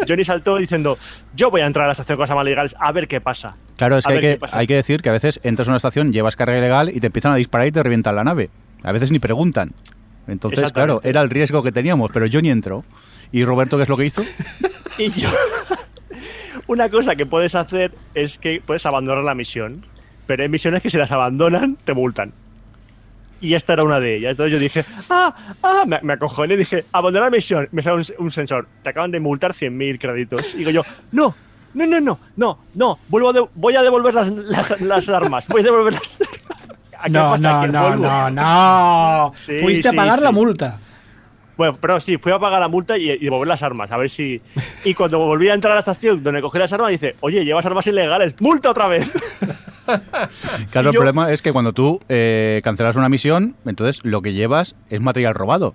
Johnny saltó diciendo, yo voy a entrar a la estación de cosas más legales a ver qué pasa. Claro, es que hay, que pasa. hay que decir que a veces entras a una estación, llevas carga ilegal y te empiezan a disparar y te revientan la nave. A veces ni preguntan. Entonces, claro, era el riesgo que teníamos, pero Johnny entró. ¿Y Roberto qué es lo que hizo? Y yo, una cosa que puedes hacer es que puedes abandonar la misión, pero hay misiones que si las abandonan te multan. Y esta era una de ellas. Entonces yo dije, ah, ah, me, me acojoné y dije, abandonar misión. Me sale un, un sensor. Te acaban de multar 100.000 créditos. Y digo yo, no, no, no, no, no, no, vuelvo a de- voy a devolver las, las, las armas. Voy a devolver las ¿A qué No, pasa? no, no, no, no. Sí, Fuiste a sí, pagar la multa. Bueno, pero sí, fui a pagar la multa y, y devolver las armas, a ver si... Y cuando volví a entrar a la estación donde cogí las armas, dice, oye, llevas armas ilegales, multa otra vez. Claro, el yo- problema es que cuando tú eh, cancelas una misión, entonces lo que llevas es material robado.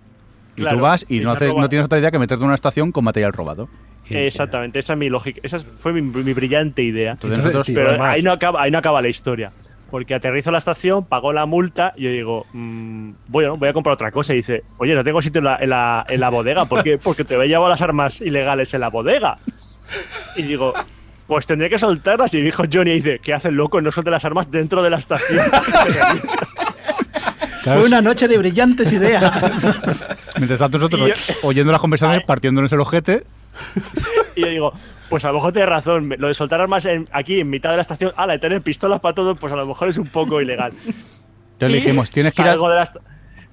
Y Claro, tú vas y no, haces, no tienes otra idea que meterte en una estación con material robado. Exactamente, esa es mi lógica, esa es- fue mi, mi brillante idea. Entonces, Entonces, nosotros- tío, Pero además- ahí no, acaba, ahí no acaba la historia. Porque aterrizo a la estación, pagó la multa y yo digo, mm, bueno, voy a comprar otra cosa. Y dice, oye, no tengo sitio en la, en la, en la bodega. ¿Por qué? Porque te había llevado las armas ilegales en la bodega. Y digo, pues tendré que soltarlas. Y dijo Johnny, y dice, ¿qué hace el loco? No suelte las armas dentro de la estación. claro, Fue una noche de brillantes ideas. Mientras tanto, nosotros yo- oyendo las conversaciones, Ay. partiéndonos el ojete. y yo digo, pues a lo mejor tienes razón. Lo de soltar armas en- aquí en mitad de la estación, ala, de tener pistolas para todo, pues a lo mejor es un poco ilegal. Entonces le dijimos, tienes que ir a- salgo de la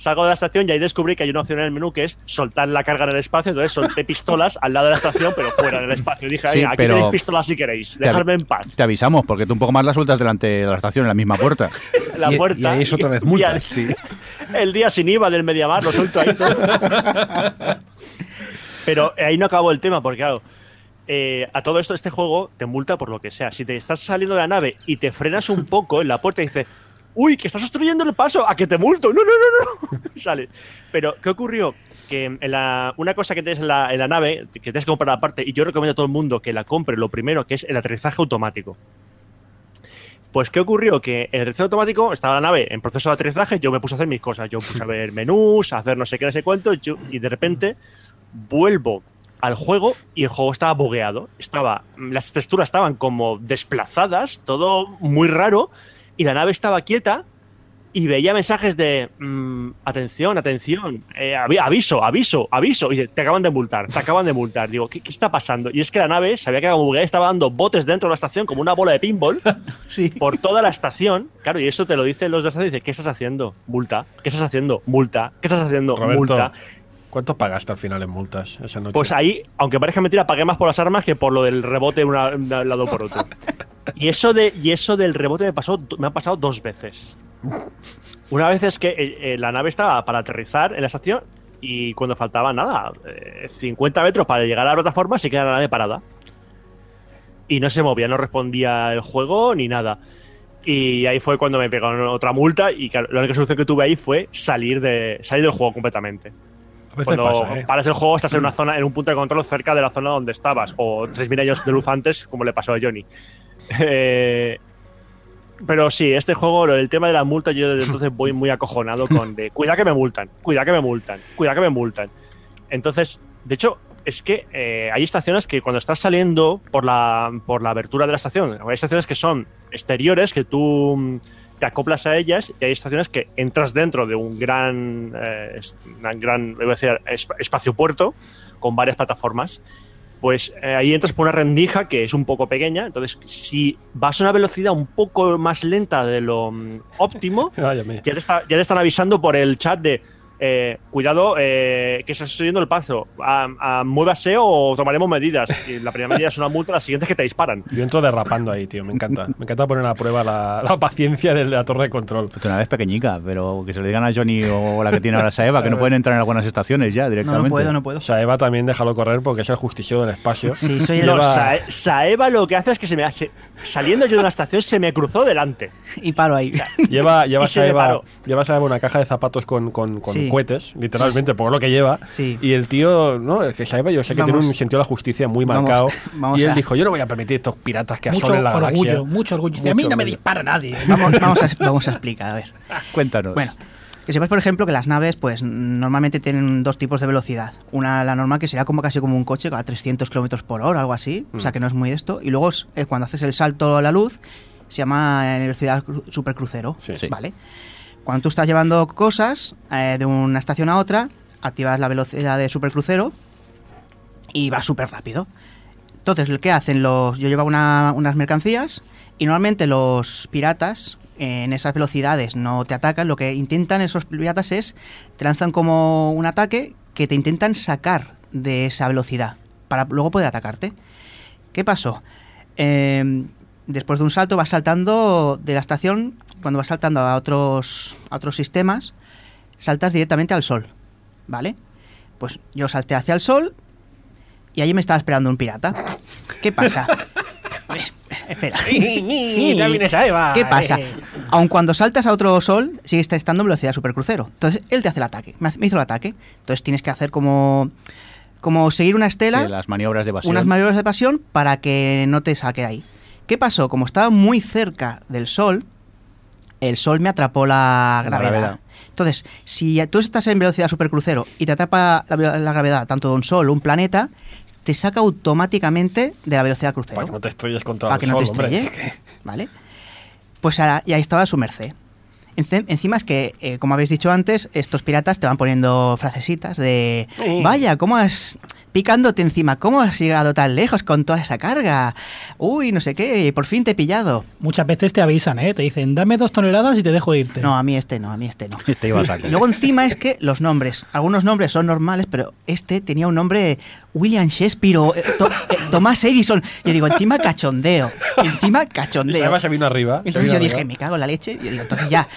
Salgo de la estación y ahí descubrí que hay una opción en el menú que es soltar la carga en el espacio. Entonces solté pistolas al lado de la estación, pero fuera del espacio. Dije, Sí, "Venga, aquí pero- tenéis pistolas si queréis. Dejadme en paz. Te avisamos, porque tú un poco más la sueltas delante de la estación, en la misma puerta. La Y- puerta. y ahí es otra vez el día- multa. Sí. El día sin IVA del Mediamar, lo suelto ahí todo. Pero ahí no acabó el tema, porque claro, eh, a todo esto este juego te multa por lo que sea. Si te estás saliendo de la nave y te frenas un poco en la puerta y dices, uy, que estás obstruyendo el paso, a que te multo. No, no, no, no. Sale. Pero, ¿qué ocurrió? Que en la, una cosa que tienes en la, en la nave, que tienes que comprar aparte, y yo recomiendo a todo el mundo que la compre, lo primero, que es el aterrizaje automático. Pues, ¿qué ocurrió? Que el aterrizaje automático estaba la nave en proceso de aterrizaje, yo me puse a hacer mis cosas. Yo puse a ver menús, a hacer no sé qué, no sé cuánto, yo- y de repente vuelvo al juego y el juego estaba bugueado. Estaba, las texturas estaban como desplazadas, todo muy raro, y la nave estaba quieta y veía mensajes de mm, atención, atención, eh, avi- aviso, aviso, aviso. Y dice, te acaban de multar, te acaban de multar. Digo, ¿qué, qué está pasando? Y es que la nave se había quedado bugueada, estaba dando botes dentro de la estación como una bola de pinball Sí. por toda la estación. Claro, y eso te lo dicen los de la estación. Dice, ¿qué estás haciendo? Multa. ¿Qué estás haciendo? Multa. ¿Qué estás haciendo? Roberto, Multa. ¿cuánto pagaste al final en multas esa noche? Pues ahí, aunque parezca mentira, pagué más por las armas que por lo del rebote de un lado por otro. Y eso, de, y eso del rebote me, pasó, me ha pasado dos veces. Una vez es que eh, eh, la nave estaba para aterrizar en la estación y cuando faltaba nada, eh, 50 metros para llegar a la plataforma, se queda la nave parada. Y no se movía, no respondía el juego ni nada. Y ahí fue cuando me pegaron otra multa y claro, la única solución que tuve ahí fue salir, de, salir del juego completamente. A veces Cuando pasa, ¿eh? paras el juego estás en una zona, en un punto de control cerca de la zona donde estabas, o 3.000 años de luz antes, como le pasó a Johnny. Eh, pero sí, este juego, el tema de la multa, yo desde entonces voy muy acojonado con de cuidado que me multan, cuidado que me multan, cuidado que me multan. Entonces, de hecho, es que eh, hay estaciones que cuando estás saliendo por la, por la abertura de la estación, hay estaciones que son exteriores, que tú mm, te acoplas a ellas, y hay estaciones que entras dentro de un gran, eh, gran decir, esp- espacio puerto con varias plataformas. Pues eh, ahí entras por una rendija que es un poco pequeña. Entonces, si vas a una velocidad un poco más lenta de lo mm, óptimo, ya te, está- ya te están avisando por el chat de eh, cuidado, eh, que se está subiendo el paso, a, a- muévase o tomaremos medidas. Y la primera medida es una multa, la siguiente es que te disparan. Yo entro derrapando ahí, tío. Me encanta. Me encanta poner a prueba la, la paciencia de la torre de control. Porque una vez pequeñica, pero que se lo digan a Johnny o la que tiene ahora Saeva, que no pueden entrar en algunas estaciones ya No, directamente. no puedo, no puedo. O sea, Eva también déjalo correr porque es el justiciero del espacio. Sí, soy el... No, Lleva- Saeva lo que hace es que se me hace. Saliendo yo de una estación, se me cruzó delante. Y paro ahí. Lleva, lleva, Saeva, lleva Saeva una caja de zapatos con, con, con Sí. Cohetes, literalmente, por lo que lleva. Sí. Y el tío, no, es que Saeva yo sé que Vamos. tiene un sentido de la justicia muy Vamos, marcado. vamos y él a- dijo, yo no voy a permitir estos piratas que mucho asolen la orgullo, galaxia. mucho orgullo. A mí no me dispara nadie. Vamos, vamos, a, vamos a explicar, a ver. Cuéntanos. Bueno, que sepáis, por ejemplo, que las naves, pues normalmente tienen dos tipos de velocidad. Una, la normal, que sería como casi como un coche a 300 kilómetros por hora, algo así. O sea, que no es muy de esto. Y luego, es- eh, cuando haces el salto a la luz, se llama eh, velocidad cru- supercrucero. Sí. Sí. Cuando tú estás llevando cosas eh, de una estación a otra, activas la velocidad de supercrucero y va súper rápido. Entonces, ¿qué hacen los...? Yo llevaba una- unas mercancías y normalmente los piratas en esas velocidades no te atacan. Lo que intentan esos piratas es, te lanzan como un ataque que te intentan sacar de esa velocidad para luego poder atacarte. ¿Qué pasó? Eh, después de un salto vas saltando de la estación, cuando vas saltando a otros, a otros sistemas, saltas directamente al sol, ¿vale? Pues yo salté hacia el sol y allí me estaba esperando un pirata. ¿Qué pasa? Es- Espera. ¿Qué pasa? Eh. Aun cuando saltas a otro sol, sigues estando en velocidad supercrucero. Entonces, él te hace el ataque. Me hizo el ataque. Entonces, tienes que hacer como, como seguir una estela Sí, las maniobras de evasión. unas maniobras de pasión para que no te saque ahí. ¿Qué pasó? Como estaba muy cerca del sol, el sol me atrapó la La gravedad. Entonces, si tú estás en velocidad supercrucero y te atrapa la, la gravedad tanto de un sol o un planeta, te saca automáticamente de la velocidad crucero. Para que no te estrelles contra Para el que no te hombre. ¿Vale? Pues ahora, y ahí estaba a su merced. Encima es que, eh, como habéis dicho antes, estos piratas te van poniendo frasecitas de vaya, ¿cómo has picándote encima? ¿Cómo has llegado tan lejos con toda esa carga? Uy, no sé qué, por fin te he pillado. Muchas veces te avisan, ¿eh? Te dicen, dame dos toneladas y te dejo irte. No, a mí este no, a mí este no. Te iba a sacar. Y luego encima es que los nombres, algunos nombres son normales, pero este tenía un nombre William Shakespeare o eh, To- eh, Tomás Edison. Yo digo, encima cachondeo, encima Y cachondeo. Saeva se vino arriba. Entonces vino yo arriba. dije, me cago en la leche. Yo digo, entonces ya,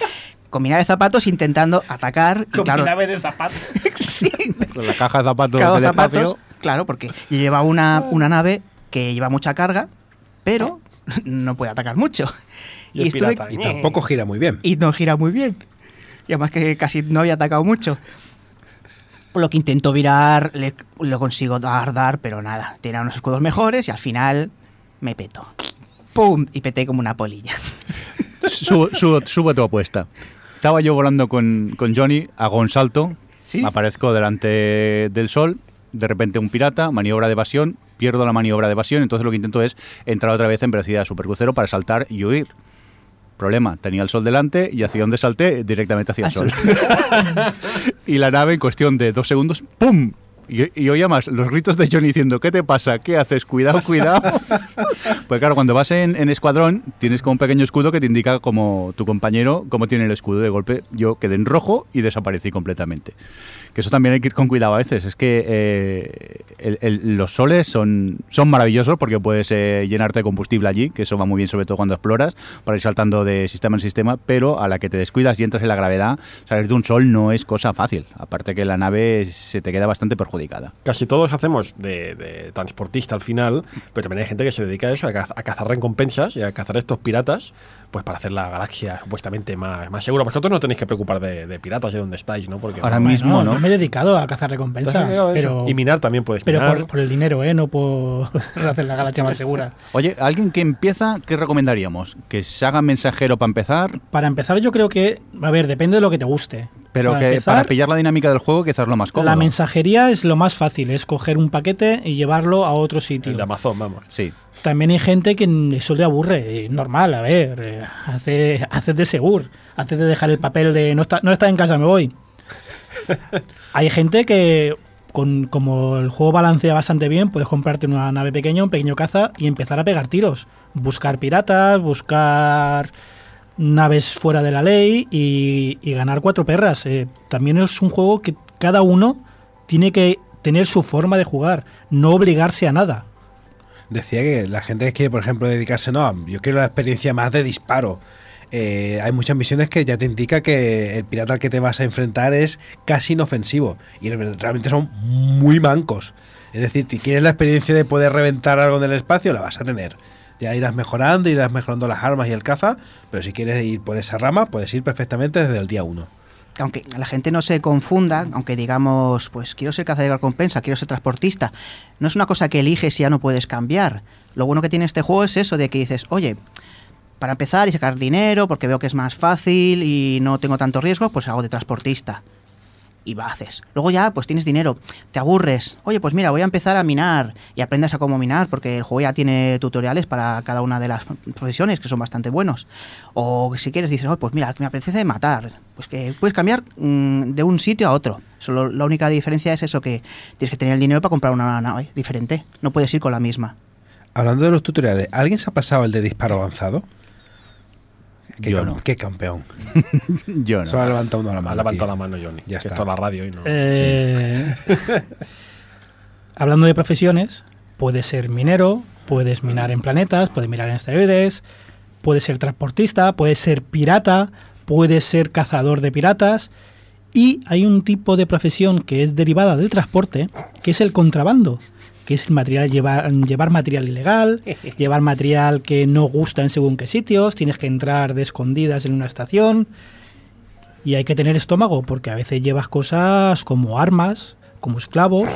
con mi nave de zapatos intentando atacar. Y claro, de zapatos. sí, Con la caja de zapatos del zapatos. espacio. Claro, porque yo llevaba una, una nave que lleva mucha carga, pero no puede atacar mucho. Y estuve- tampoco gira muy bien. y no gira muy bien. Y además que casi no había atacado mucho. Lo que intento virar, le- lo consigo dar, dar, pero nada. Tenía unos escudos mejores y al final me peto. ¡Pum! Y peté como una polilla. Subo, subo, subo tu apuesta. Estaba yo volando con, con Johnny, hago un salto, ¿Sí? aparezco delante del sol, de repente un pirata, maniobra de evasión, pierdo la maniobra de evasión, entonces lo que intento es entrar otra vez en velocidad supercrucero para saltar y huir. Problema, tenía el sol delante y hacia donde salté, directamente hacia el Al sol. y la nave en cuestión de dos segundos, ¡pum! Y, y oía más los gritos de Johnny diciendo, ¿qué te pasa? ¿Qué haces? Cuidado, cuidado. pues claro, cuando vas en, en escuadrón, tienes como un pequeño escudo que te indica como tu compañero, cómo tiene el escudo. De golpe yo quedé en rojo y desaparecí completamente. Que eso también hay que ir con cuidado a veces. Es que eh, el- el- los soles son, son maravillosos porque puedes eh, llenarte de combustible allí, que eso va muy bien sobre todo cuando exploras, para ir saltando de sistema en sistema, pero a la que te descuidas y entras en la gravedad, salir de un sol no es cosa fácil. Aparte que la nave se te queda bastante perjudicada. Casi todos hacemos de, de transportista al final, pero también hay gente que se dedica a eso, a, a cazar recompensas y a cazar estos piratas, pues para hacer la galaxia supuestamente más, más segura. Vosotros no tenéis que preocupar de, de piratas y dónde estáis, ¿no? Porque Ahora no, mismo, ¿no? Yo me he dedicado a cazar recompensas. Pero, Y minar también puedes pero minar. por, por el dinero, ¿eh? No por hacer la galaxia más segura. Oye, alguien que empieza, ¿qué recomendaríamos? ¿Que se haga mensajero para empezar? Para empezar, yo creo que, a ver, depende de lo que te guste. Pero Para que empezar, para pillar la dinámica del juego quizás lo más cómodo. La mensajería es lo más fácil, es coger un paquete y llevarlo a otro sitio. El de Amazon, vamos. Sí. También hay gente que eso le aburre, y normal, a ver, eh, hace, hace de seguro, hace de dejar el papel de no está, no está en casa, me voy. hay gente que, con, como el juego balancea bastante bien, puedes comprarte una nave pequeña, un pequeño caza y empezar a pegar tiros. Buscar piratas, buscar naves fuera de la ley y, y ganar cuatro perras. Eh, también es un juego que cada uno tiene que tener su forma de jugar, no obligarse a nada. Decía que la gente que quiere, por ejemplo, dedicarse, no, yo quiero la experiencia más de disparo. Eh, hay muchas misiones que ya te indica que el pirata al que te vas a enfrentar es casi inofensivo y realmente son muy mancos. Es decir, si quieres la experiencia de poder reventar algo en el espacio, la vas a tener. Ya irás mejorando, irás mejorando las armas y el caza, pero si quieres ir por esa rama, puedes ir perfectamente desde el día 1. Aunque la gente no se confunda, aunque digamos, pues quiero ser cazador de recompensa, quiero ser transportista, no es una cosa que eliges y ya no puedes cambiar. Lo bueno que tiene este juego es eso de que dices, oye, para empezar y sacar dinero, porque veo que es más fácil y no tengo tanto riesgo, pues hago de transportista. Y va, haces. Luego ya, pues tienes dinero, te aburres. Oye, pues mira, voy a empezar a minar y aprendes a cómo minar, porque el juego ya tiene tutoriales para cada una de las profesiones que son bastante buenos. O si quieres, dices, oh, pues mira, me apetece matar. Pues que puedes cambiar mm, de un sitio a otro. Solo la única diferencia es eso, que tienes que tener el dinero para comprar una nave diferente. No puedes ir con la misma. Hablando de los tutoriales, ¿alguien se ha pasado el de disparo avanzado? Qué, Yo cam- no. qué campeón. Yo no. Solo ha levantado uno la Ha mano. levantado aquí. la mano Johnny. Ya está. esto es la radio y no. Eh, hablando de profesiones, puedes ser minero, puedes minar en planetas, puedes minar en asteroides, puedes ser transportista, puedes ser pirata, puedes ser cazador de piratas. Y hay un tipo de profesión que es derivada del transporte, que es el contrabando, que es material llevar, llevar material ilegal, llevar material que no gusta en según qué sitios, tienes que entrar de escondidas en una estación. Y hay que tener estómago, porque a veces llevas cosas como armas, como esclavos,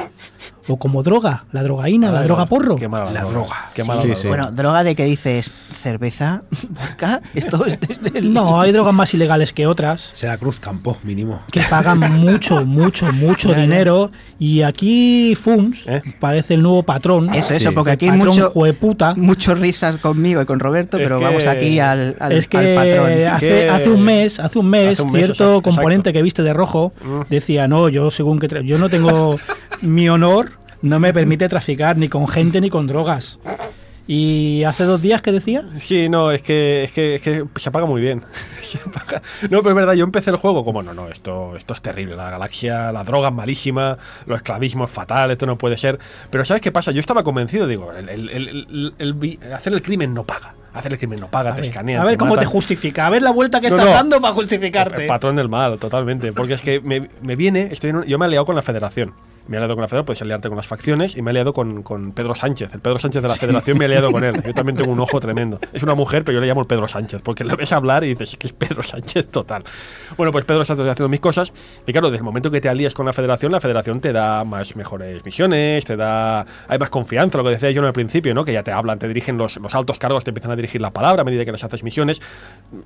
o como droga, la drogaína, la Ay, droga porro. Qué mala La droga. Qué mala Sí, la. Bueno, droga de que dices cerveza, vodka, esto es desde el... No, hay drogas más ilegales que otras, Será Cruz Campo, mínimo. que pagan mucho, mucho, mucho dinero. Y aquí FUMS ¿Eh? parece el nuevo patrón. Eso, eso, Sí. porque aquí hay mucho, jueputa. mucho risas conmigo y con Roberto, Es pero que- vamos aquí al, al, es que al patrón. hace, Que- hace un mes, hace un mes, Hace un mes, cierto componente exacto. que viste de rojo Mm. decía, no, yo según que tra- yo no tengo mi honor, no me permite traficar ni con gente ni con drogas. Y hace dos días que decía, Sí, no, es que, es que, es que se apaga muy bien. Se apaga. No, pero es verdad, yo empecé el juego como, no, no, esto, esto es terrible. La galaxia, la droga es malísima, lo esclavismo es fatal, esto no puede ser. Pero ¿sabes qué pasa? Yo estaba convencido, digo, el, hacer el crimen no paga. Hacer el crimen no paga, a te escanean. a ver te cómo te justifica, a ver la vuelta que No, estás no. dando para El justificarte. patrón del mal, totalmente. Porque es que me, me viene, estoy en un- yo me he aliado con la federación. Me he aliado con la federación, puedes aliarte con las facciones y me he aliado con, con Pedro Sánchez. El Pedro Sánchez de la federación me he aliado con él. Yo también tengo un ojo tremendo. Es una mujer, pero yo le llamo el Pedro Sánchez, porque le ves hablar y dices que es Pedro Sánchez total. Bueno, pues Pedro Sánchez haciendo mis cosas. Y claro, desde el momento que te alías con la federación, la federación te da más mejores misiones, te da. Hay más confianza, lo que decía yo en el principio, ¿no? Que ya te hablan, te dirigen los, los altos cargos, te empiezan a dirigir la palabra a medida que les haces misiones.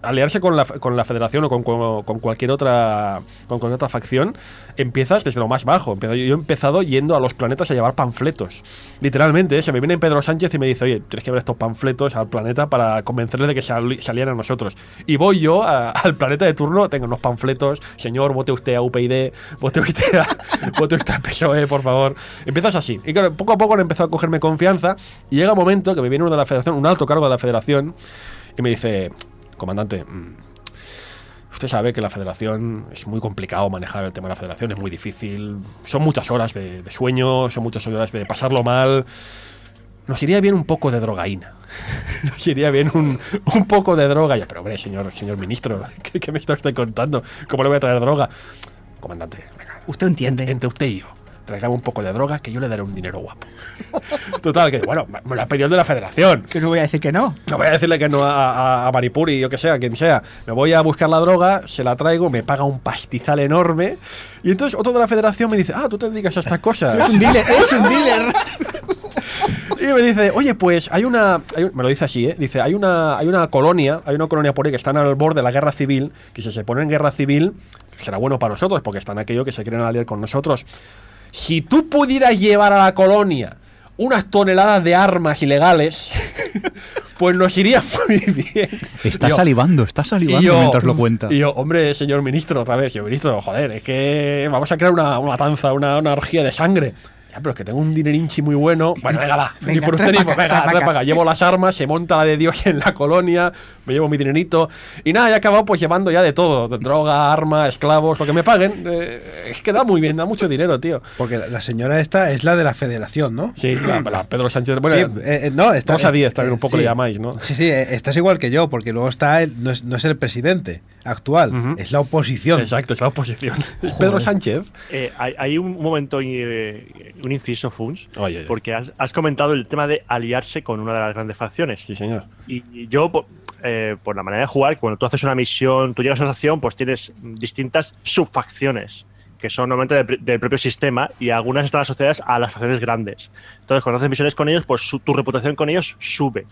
Aliarse con la, con la federación o con, con- con cualquier otra con cualquier otra facción, empiezas desde lo más bajo. Yo he empezado yendo a los planetas a llevar panfletos. Literalmente, ¿eh? se me viene Pedro Sánchez y me dice, oye, tienes que ver estos panfletos al planeta para convencerles de que se alíen a nosotros. Y voy yo al planeta de turno, tengo unos panfletos, señor, vote usted a UPyD, vote usted a, vote usted a PSOE, por favor. Empiezas así. Y claro, poco a poco han empezado a cogerme confianza y llega un momento que me viene uno de la federación, un alto cargo de la federación, y me dice, comandante, mm, Usted sabe que la federación es muy complicado manejar el tema de la federación, es muy difícil. Son muchas horas de, de sueño, son muchas horas de pasarlo mal. Nos iría bien un poco de drogaína. Nos iría bien un, un poco de droga. Ya, pero hombre, señor, señor ministro, ¿qué, qué me está usted contando? ¿Cómo le voy a traer droga? Comandante, venga, Usted entiende. entre usted y yo, traigamos un poco de droga que yo le daré un dinero guapo. Total, que bueno, me lo ha pedido el de la federación. Que no voy a decir que no. No voy a decirle que no a, a, a Maripuri, yo que sea, quien sea. Me voy a buscar la droga, se la traigo, me paga un pastizal enorme. Y entonces otro de la federación me dice, ah, tú te dedicas a estas cosas. Es un dealer, es un dealer. Y me dice, oye, pues hay una. hay un- me lo dice así, ¿eh? Dice, hay una, hay una colonia, hay una colonia por ahí que están al borde de la guerra civil, que si se pone en guerra civil, será bueno para nosotros, porque están aquellos que se quieren aliar con nosotros. Si tú pudieras llevar a la colonia unas toneladas de armas ilegales, pues nos iría muy bien. Está Yo- salivando, está salivando yo- mientras lo cuenta. Y yo, hombre, señor ministro, otra vez, señor ministro, joder, es que vamos a crear una, una matanza, una, una orgía de sangre. Ya, pero es que tengo un dinerinchi muy bueno. Bueno, venga, va. Venga, Ni por usted ni por- venga, acá. Llevo las armas, se monta la de Dios en la colonia, me llevo mi dinerito. Y nada, he acabado pues llevando ya de todo: de droga, arma, esclavos, lo que me paguen. Eh, es que da muy bien, da mucho dinero, tío. Porque la, señora esta es la de la federación, ¿no? Sí, la, la Pedro Sánchez. Bueno, sí, eh, eh, no, está, dos a diez, también un poco sí. le llamáis, ¿no? Sí, sí, eh, estás igual que yo, porque luego está el, no, es, no es el presidente actual, es la oposición. Exacto, es la oposición. Pedro Sánchez. Eh, hay, hay un momento, eh, un inciso, Funs, porque has, has comentado el tema de aliarse con una de las grandes facciones. Sí, señor. Y y yo, po- eh, por la manera de jugar, cuando tú haces una misión, tú llegas a una acción, pues tienes distintas subfacciones que son normalmente del propio sistema y algunas están asociadas a las facciones grandes. Entonces, cuando haces misiones con ellos, pues su- tu reputación con ellos sube.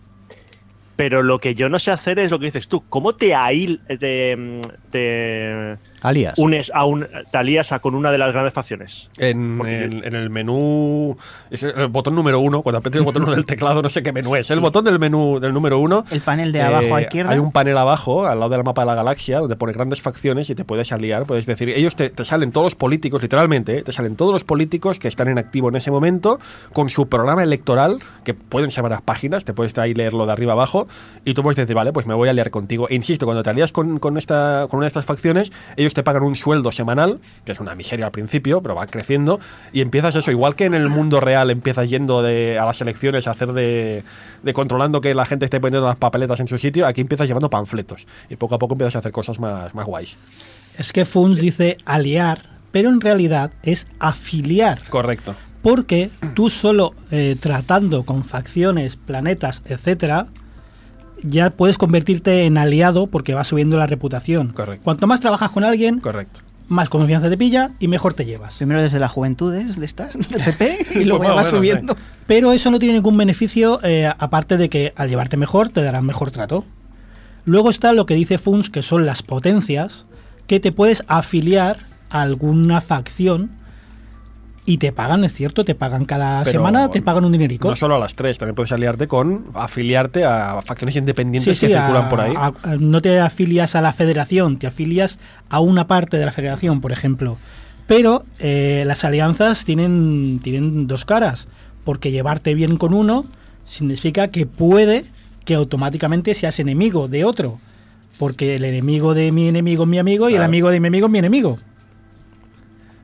Pero lo que yo no sé hacer es lo que dices tú. ¿Cómo te, ahil- te, mm, te Alias. unes a un, te alías a con una de las grandes facciones? En, el, en el menú, el botón número uno, cuando aprieto el botón uno del teclado, no sé qué menú es. El botón del menú del número uno. El panel de abajo a eh, izquierda. Hay un panel abajo, al lado del mapa de la galaxia, donde pone grandes facciones y te puedes aliar. Puedes decir, ellos te, te salen todos los políticos, literalmente, eh, te salen todos los políticos que están en activo en ese momento con su programa electoral, que pueden ser varias páginas, te puedes ahí leerlo de arriba abajo, y tú puedes decir, vale, pues me voy a aliar contigo. E insisto, cuando te alías con, con, esta, con una de estas facciones, ellos te pagan un sueldo semanal, que es una miseria al principio, pero va creciendo, y empiezas eso, igual que en el mundo real empiezas yendo de, a las elecciones a hacer de, de controlando que la gente esté poniendo las papeletas en su sitio, aquí empiezas llevando panfletos, y poco a poco empiezas a hacer cosas más, más guays. Es que Funs dice aliar, pero en realidad es afiliar. Correcto. Porque tú solo eh, tratando con facciones, planetas, etcétera, ya puedes convertirte en aliado porque va subiendo la reputación. Correcto. Cuanto más trabajas con alguien, Correcto. más confianza te pilla y mejor te llevas. Primero desde las juventudes de estas, del PP, y luego Pues ya más va subiendo. Pero eso no tiene ningún beneficio, eh, aparte de que al llevarte mejor te darán mejor trato. Luego está lo que dice Funs, que son las potencias, que te puedes afiliar a alguna facción y te pagan, es cierto, te pagan cada Pero semana, te pagan un dinerico. No solo a las tres, también puedes aliarte con afiliarte a facciones independientes que a- circulan por ahí. a- a- no te afilias a la federación, te afilias a una parte de la federación, por ejemplo. Pero eh, las alianzas tienen, tienen dos caras, porque llevarte bien con uno significa que puede que automáticamente seas enemigo de otro. Porque el enemigo de mi enemigo es mi amigo y el amigo de mi amigo es mi enemigo.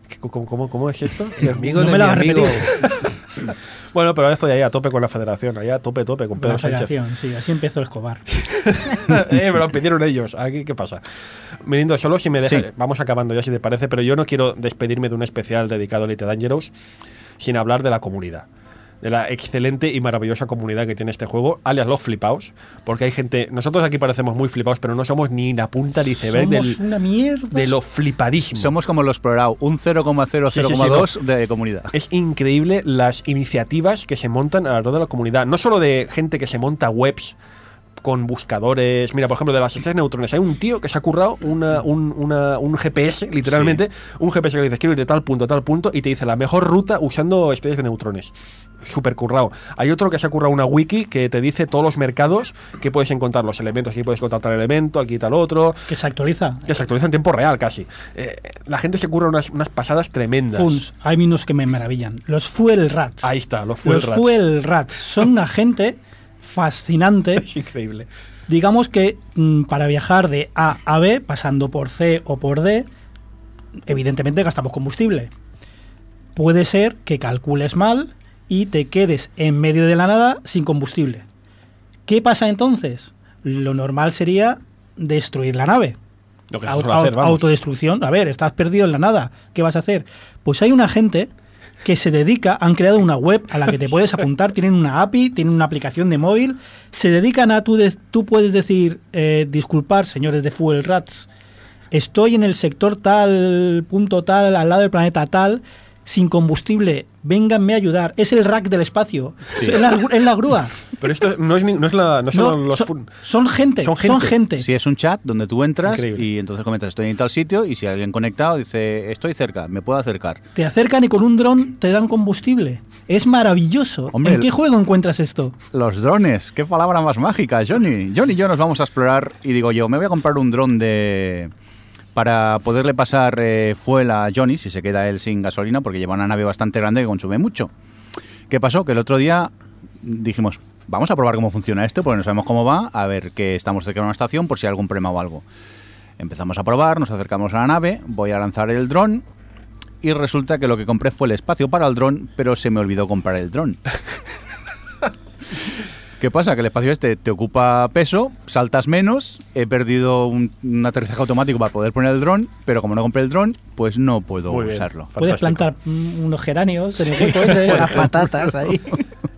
¿Qué- ¿Cómo, cómo, cómo es esto? El amigo No de me lo mi hagas amigo. bueno, pero ahora estoy ahí a tope con la federación, ahí a tope, tope con Pedro La Sánchez. federación, sí, así empezó Escobar. eh, me lo pidieron ellos. Aquí, ¿qué pasa? Mirindo, solo si me dejas. Sí. Vamos acabando ya, si te parece, pero yo no quiero despedirme de un especial dedicado a Elite Dangerous sin hablar de la comunidad. De la excelente y maravillosa comunidad que tiene este juego, alias los flipaos, porque hay gente. Nosotros aquí parecemos muy flipaos, pero no somos ni la punta ni iceberg Somos del, una mierda. de lo flipadísimo. Somos como los Pro un 0,0002 de comunidad. Es increíble las iniciativas que se montan alrededor de la comunidad. No solo de gente que se monta webs con buscadores. Mira, por ejemplo, de las estrellas de neutrones. Hay un tío que se ha currado una- un, una- un GPS, literalmente. Un GPS que le dices quiero ir de tal punto a tal punto y te dice la mejor ruta usando estrellas de neutrones. Súper currado. Hay otro que se ha currado una wiki que te dice todos los mercados que puedes encontrar los elementos. Aquí puedes encontrar tal elemento, aquí tal otro. Que se actualiza. Que se actualiza en tiempo real casi. Eh, la gente se curra unas, unas pasadas tremendas. Funs, hay unos que me maravillan. Los Fuel Rats. Ahí está, los fuel Los rats. Fuel Rats son una gente fascinante. Es increíble. Digamos que mm, para viajar de A a B, pasando por C o por D, evidentemente gastamos combustible. Puede ser que calcules mal y te quedes en medio de la nada sin combustible. ¿Qué pasa entonces? Lo normal sería destruir la nave. Lo que se hacer, vamos. autodestrucción. A ver, estás perdido en la nada. ¿Qué vas a hacer? Pues hay una gente que se dedica, han creado una web a la que te puedes apuntar, tienen una API, tienen una aplicación de móvil, se dedican a tú, de- tú puedes decir, eh, disculpar, señores de Fuel Rats, estoy en el sector tal, punto tal, al lado del planeta tal, sin combustible, vénganme a ayudar. Es el rack del espacio, es, la, es la grúa. Pero esto no es, ni- no es la. No son No, los. son, fun- son gente, Son son gente. gente. Sí, es un chat donde tú entras Increíble. y entonces comentas, estoy en tal sitio y si hay alguien conectado dice, estoy cerca, me puedo acercar. Te acercan y con un dron te dan combustible. Es maravilloso. Hombre, ¿En qué juego encuentras esto? Los drones, qué palabra más mágica, Johnny. Johnny y yo nos vamos a explorar y digo yo, me voy a comprar un dron de para poderle pasar eh, fuel a Johnny, si se queda él sin gasolina, porque lleva una nave bastante grande que consume mucho. ¿Qué pasó? Que el otro día dijimos, vamos a probar cómo funciona esto, porque no sabemos cómo va, a ver que estamos cerca de una estación por si hay algún problema o algo. Empezamos a probar, nos acercamos a la nave, voy a lanzar el dron y resulta que lo que compré fue el espacio para el dron, pero se me olvidó comprar el dron. ¿Qué pasa? Que el espacio este te ocupa peso, saltas menos, he perdido un, un aterrizaje automático para poder poner el dron, pero como no compré el dron, pues no puedo Muy bien. usarlo. Puedes plantar mm, unos geranios en el hueco ese. Las patatas ahí.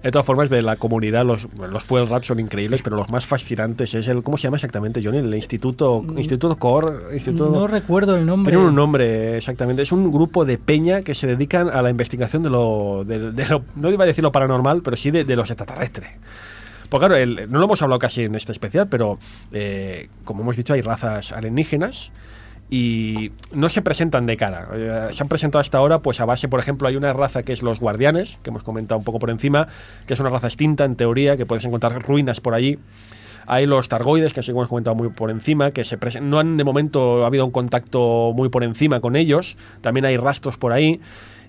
De todas formas, de la comunidad, los, los Fuel Rats son increíbles, pero los más fascinantes es el. ¿Cómo se llama exactamente, Johnny? El Instituto, Instituto Core. Instituto, No recuerdo el nombre. Tiene un nombre exactamente. Es un grupo de peña que se dedican a la investigación de lo. de- de lo- no iba a decir lo paranormal, pero sí de, de los extraterrestres. Pues claro, no lo hemos hablado casi en este especial, pero eh, como hemos dicho, hay razas alienígenas y no se presentan de cara. Eh, se han presentado hasta ahora, pues a base, por ejemplo, hay una raza que es los guardianes, que hemos comentado un poco por encima, que es una raza extinta en teoría, que puedes encontrar ruinas por allí. Hay los targoides, que así hemos comentado muy por encima, que se no han de momento ha habido un contacto muy por encima con ellos. También hay rastros por ahí.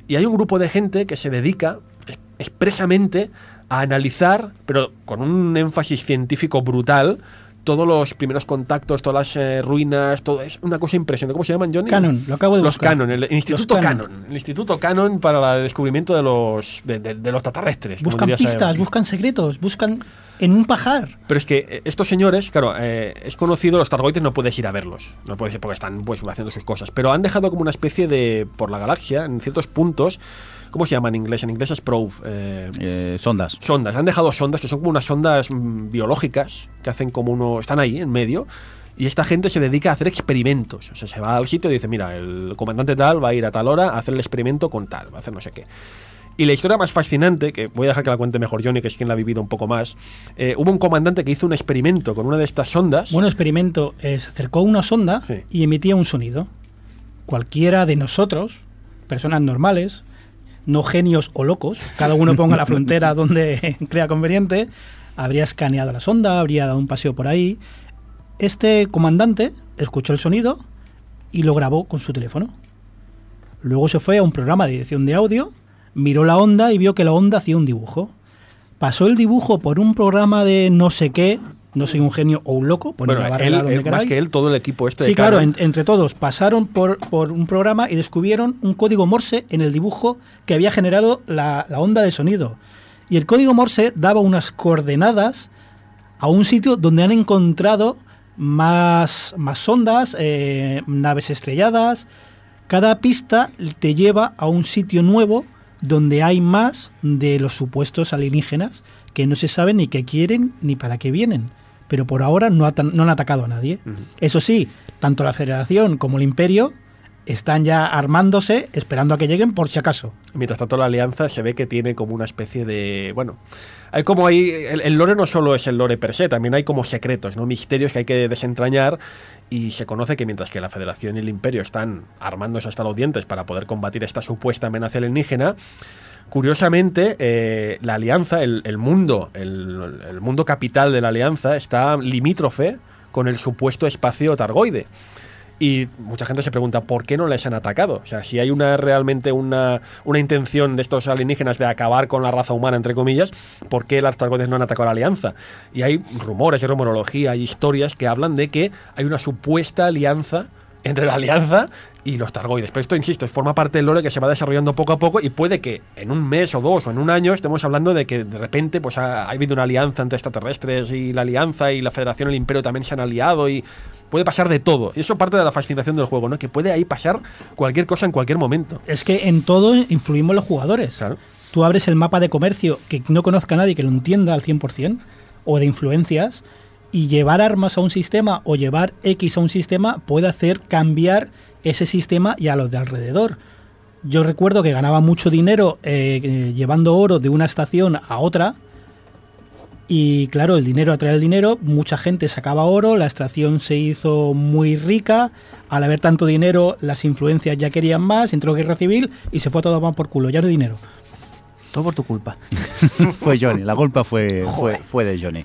Y hay un grupo de gente que se dedica es- expresamente a analizar, pero con un énfasis científico brutal, todos los primeros contactos, todas las eh, ruinas, todo es una cosa impresionante. ¿Cómo se llaman, Johnny? Canon, lo acabo de Los buscar. Canon, el Instituto Canon. Canon. El Instituto Canon para el descubrimiento de los de, de- de los extraterrestres. Buscan pistas, buscan secretos, buscan en un pajar. Pero es que eh, estos señores, claro, eh, es conocido, los Targoides no puedes ir a verlos. No puedes ir porque están pues, haciendo sus cosas. Pero han dejado como una especie de. por la galaxia, en ciertos puntos. ¿Cómo se llama en inglés? En inglés es probe. eh, Eh, sondas. sondas. Han dejado sondas que son como unas sondas mm, biológicas que hacen como uno. están ahí en medio. Y esta gente se dedica a hacer experimentos. O sea, se va al sitio y dice: Mira, el comandante tal va a ir a tal hora a hacer el experimento con tal, va a hacer no sé qué. Y la historia más fascinante, que voy a dejar que la cuente mejor Johnny, que es quien la ha vivido un poco más. eh, hubo un comandante que hizo un experimento con una de estas sondas. Bueno, experimento, eh, se acercó a una sonda Sí. y emitía un sonido. Cualquiera de nosotros, personas normales, no genios o locos, cada uno ponga la frontera donde crea conveniente, habría escaneado la sonda, habría dado un paseo por ahí. Este comandante escuchó el sonido y lo grabó con su teléfono. Luego se fue a un programa de edición de audio, miró la onda y vio que la onda hacía un dibujo. Pasó el dibujo por un programa de no sé qué, no soy un genio o un loco, poner bueno, la barrera él, donde él, más que él, todo el equipo este. Sí, de claro, en- entre todos pasaron por, por un programa y descubrieron un código Morse en el dibujo que había generado la, la onda de sonido. Y el código Morse daba unas coordenadas a un sitio donde han encontrado más, más sondas, eh, naves estrelladas. Cada pista te lleva a un sitio nuevo donde hay más de los supuestos alienígenas que no se sabe ni qué quieren ni para qué vienen. Pero por ahora no, atan- no han atacado a nadie. Eso sí, tanto la Federación como el Imperio están ya armándose, esperando a que lleguen por si acaso. Mientras tanto, la alianza se ve que tiene como una especie de. Bueno, hay como ahí. El, el lore no solo es el lore per se, también hay como secretos, ¿no? Misterios que hay que desentrañar. Y se conoce que mientras que la Federación y el Imperio están armándose hasta los dientes para poder combatir esta supuesta amenaza alienígena. Curiosamente, eh, la alianza, el, mundo, el, mundo capital de la alianza está limítrofe con el supuesto espacio targoide. Y mucha gente se pregunta por qué no les han atacado. O sea, si hay una realmente una, una intención de estos alienígenas de acabar con la raza humana, entre comillas, ¿por qué las Targoides no han atacado a la alianza? Y hay rumores, hay rumorología, hay historias que hablan de que hay una supuesta alianza entre la alianza y los Targoides. Pero esto, insisto, forma parte del lore que se va desarrollando poco a poco y puede que en un mes o dos o en un año estemos hablando de que de repente pues ha, ha habido una alianza entre extraterrestres y la alianza y la Federación y el Imperio también se han aliado y puede pasar de todo. Y eso parte de la fascinación del juego, ¿no? Que puede ahí pasar cualquier cosa en cualquier momento. Es que en todo influimos los jugadores. Claro. Tú abres el mapa de comercio que no conozca a nadie que lo entienda al 100%, o de influencias, y llevar armas a un sistema o llevar X a un sistema puede hacer cambiar ese sistema y a los de alrededor. Yo recuerdo que ganaba mucho dinero eh, llevando oro de una estación a otra. Y claro, el dinero atrae el dinero, mucha gente sacaba oro, la extracción se hizo muy rica, al haber tanto dinero las influencias ya querían más, entró guerra civil y se fue a todo más por culo, ya no hay dinero. Todo por tu culpa. fue Johnny, la culpa fue, fue, fue de Johnny.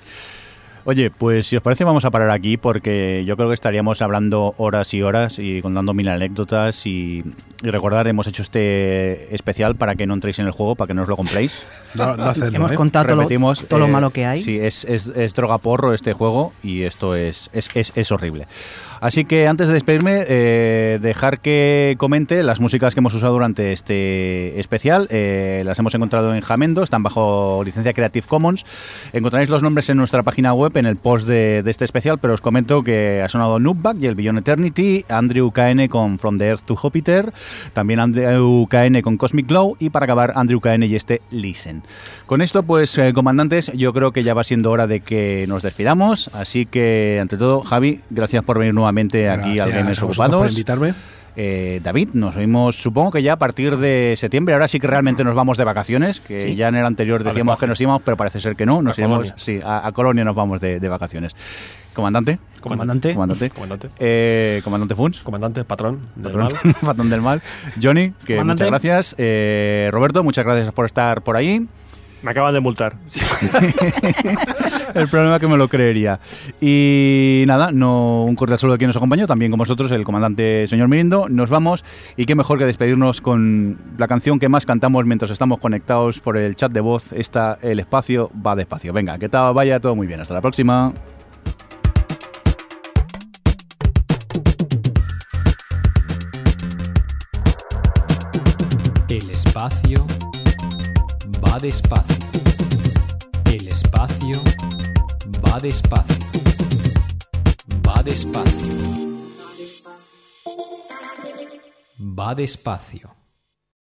Oye, pues si os parece vamos a parar aquí porque yo creo que estaríamos hablando horas y horas y contando mil anécdotas y, y recordar, hemos hecho este especial para que no entréis en el juego, para que no os lo compréis. No, no hacedlo, Hemos ¿eh? contado todo, lo- Repetimos, todo lo eh, malo que hay. Sí, es, es, es droga porro este juego y esto es, es, es, es horrible. Así que antes de despedirme, eh, dejar que comente las músicas que hemos usado durante este especial. Eh, las hemos encontrado en Jamendo, están bajo licencia Creative Commons. Encontraréis los nombres en nuestra página web en el post de, de este especial, pero os comento que ha sonado Noobback y el Beyond Eternity, Andrew KN con From the Earth to Jupiter, también Andrew KN con Cosmic Glow y para acabar Andrew KN y este Listen. Con esto, pues, eh, comandantes, yo creo que ya va siendo hora de que nos despidamos. Así que, ante todo, Javi, gracias por venir nuevamente aquí al Gracias Gamers a vosotros Ocupados. por invitarme. Eh, David, nos oímos supongo que ya a partir de septiembre. Ahora sí que realmente nos vamos de vacaciones, que Sí. ya en el anterior decíamos que nos íbamos, pero parece ser que no. Nos A iremos, Colonia. sí, a, a Colonia nos vamos de, de vacaciones. Comandante. Comandante. Comandante. Comandante. Eh, comandante Funs. Comandante, patrón del Patrón, mal. patrón del mal. Johnny, que Comandante. muchas gracias. Eh, Roberto, muchas gracias por estar por ahí. Me acaban de multar. El problema es que me lo creería. Y nada, no un cordial saludo a quien nos acompañó, también con vosotros, el comandante señor Mirindo. Nos vamos y qué mejor que despedirnos con la canción que más cantamos mientras estamos conectados por el chat de voz. Esta, el espacio va despacio. Venga, que tal, vaya todo muy bien. Hasta la próxima. El espacio va despacio. El espacio va despacio. Va despacio. Va despacio.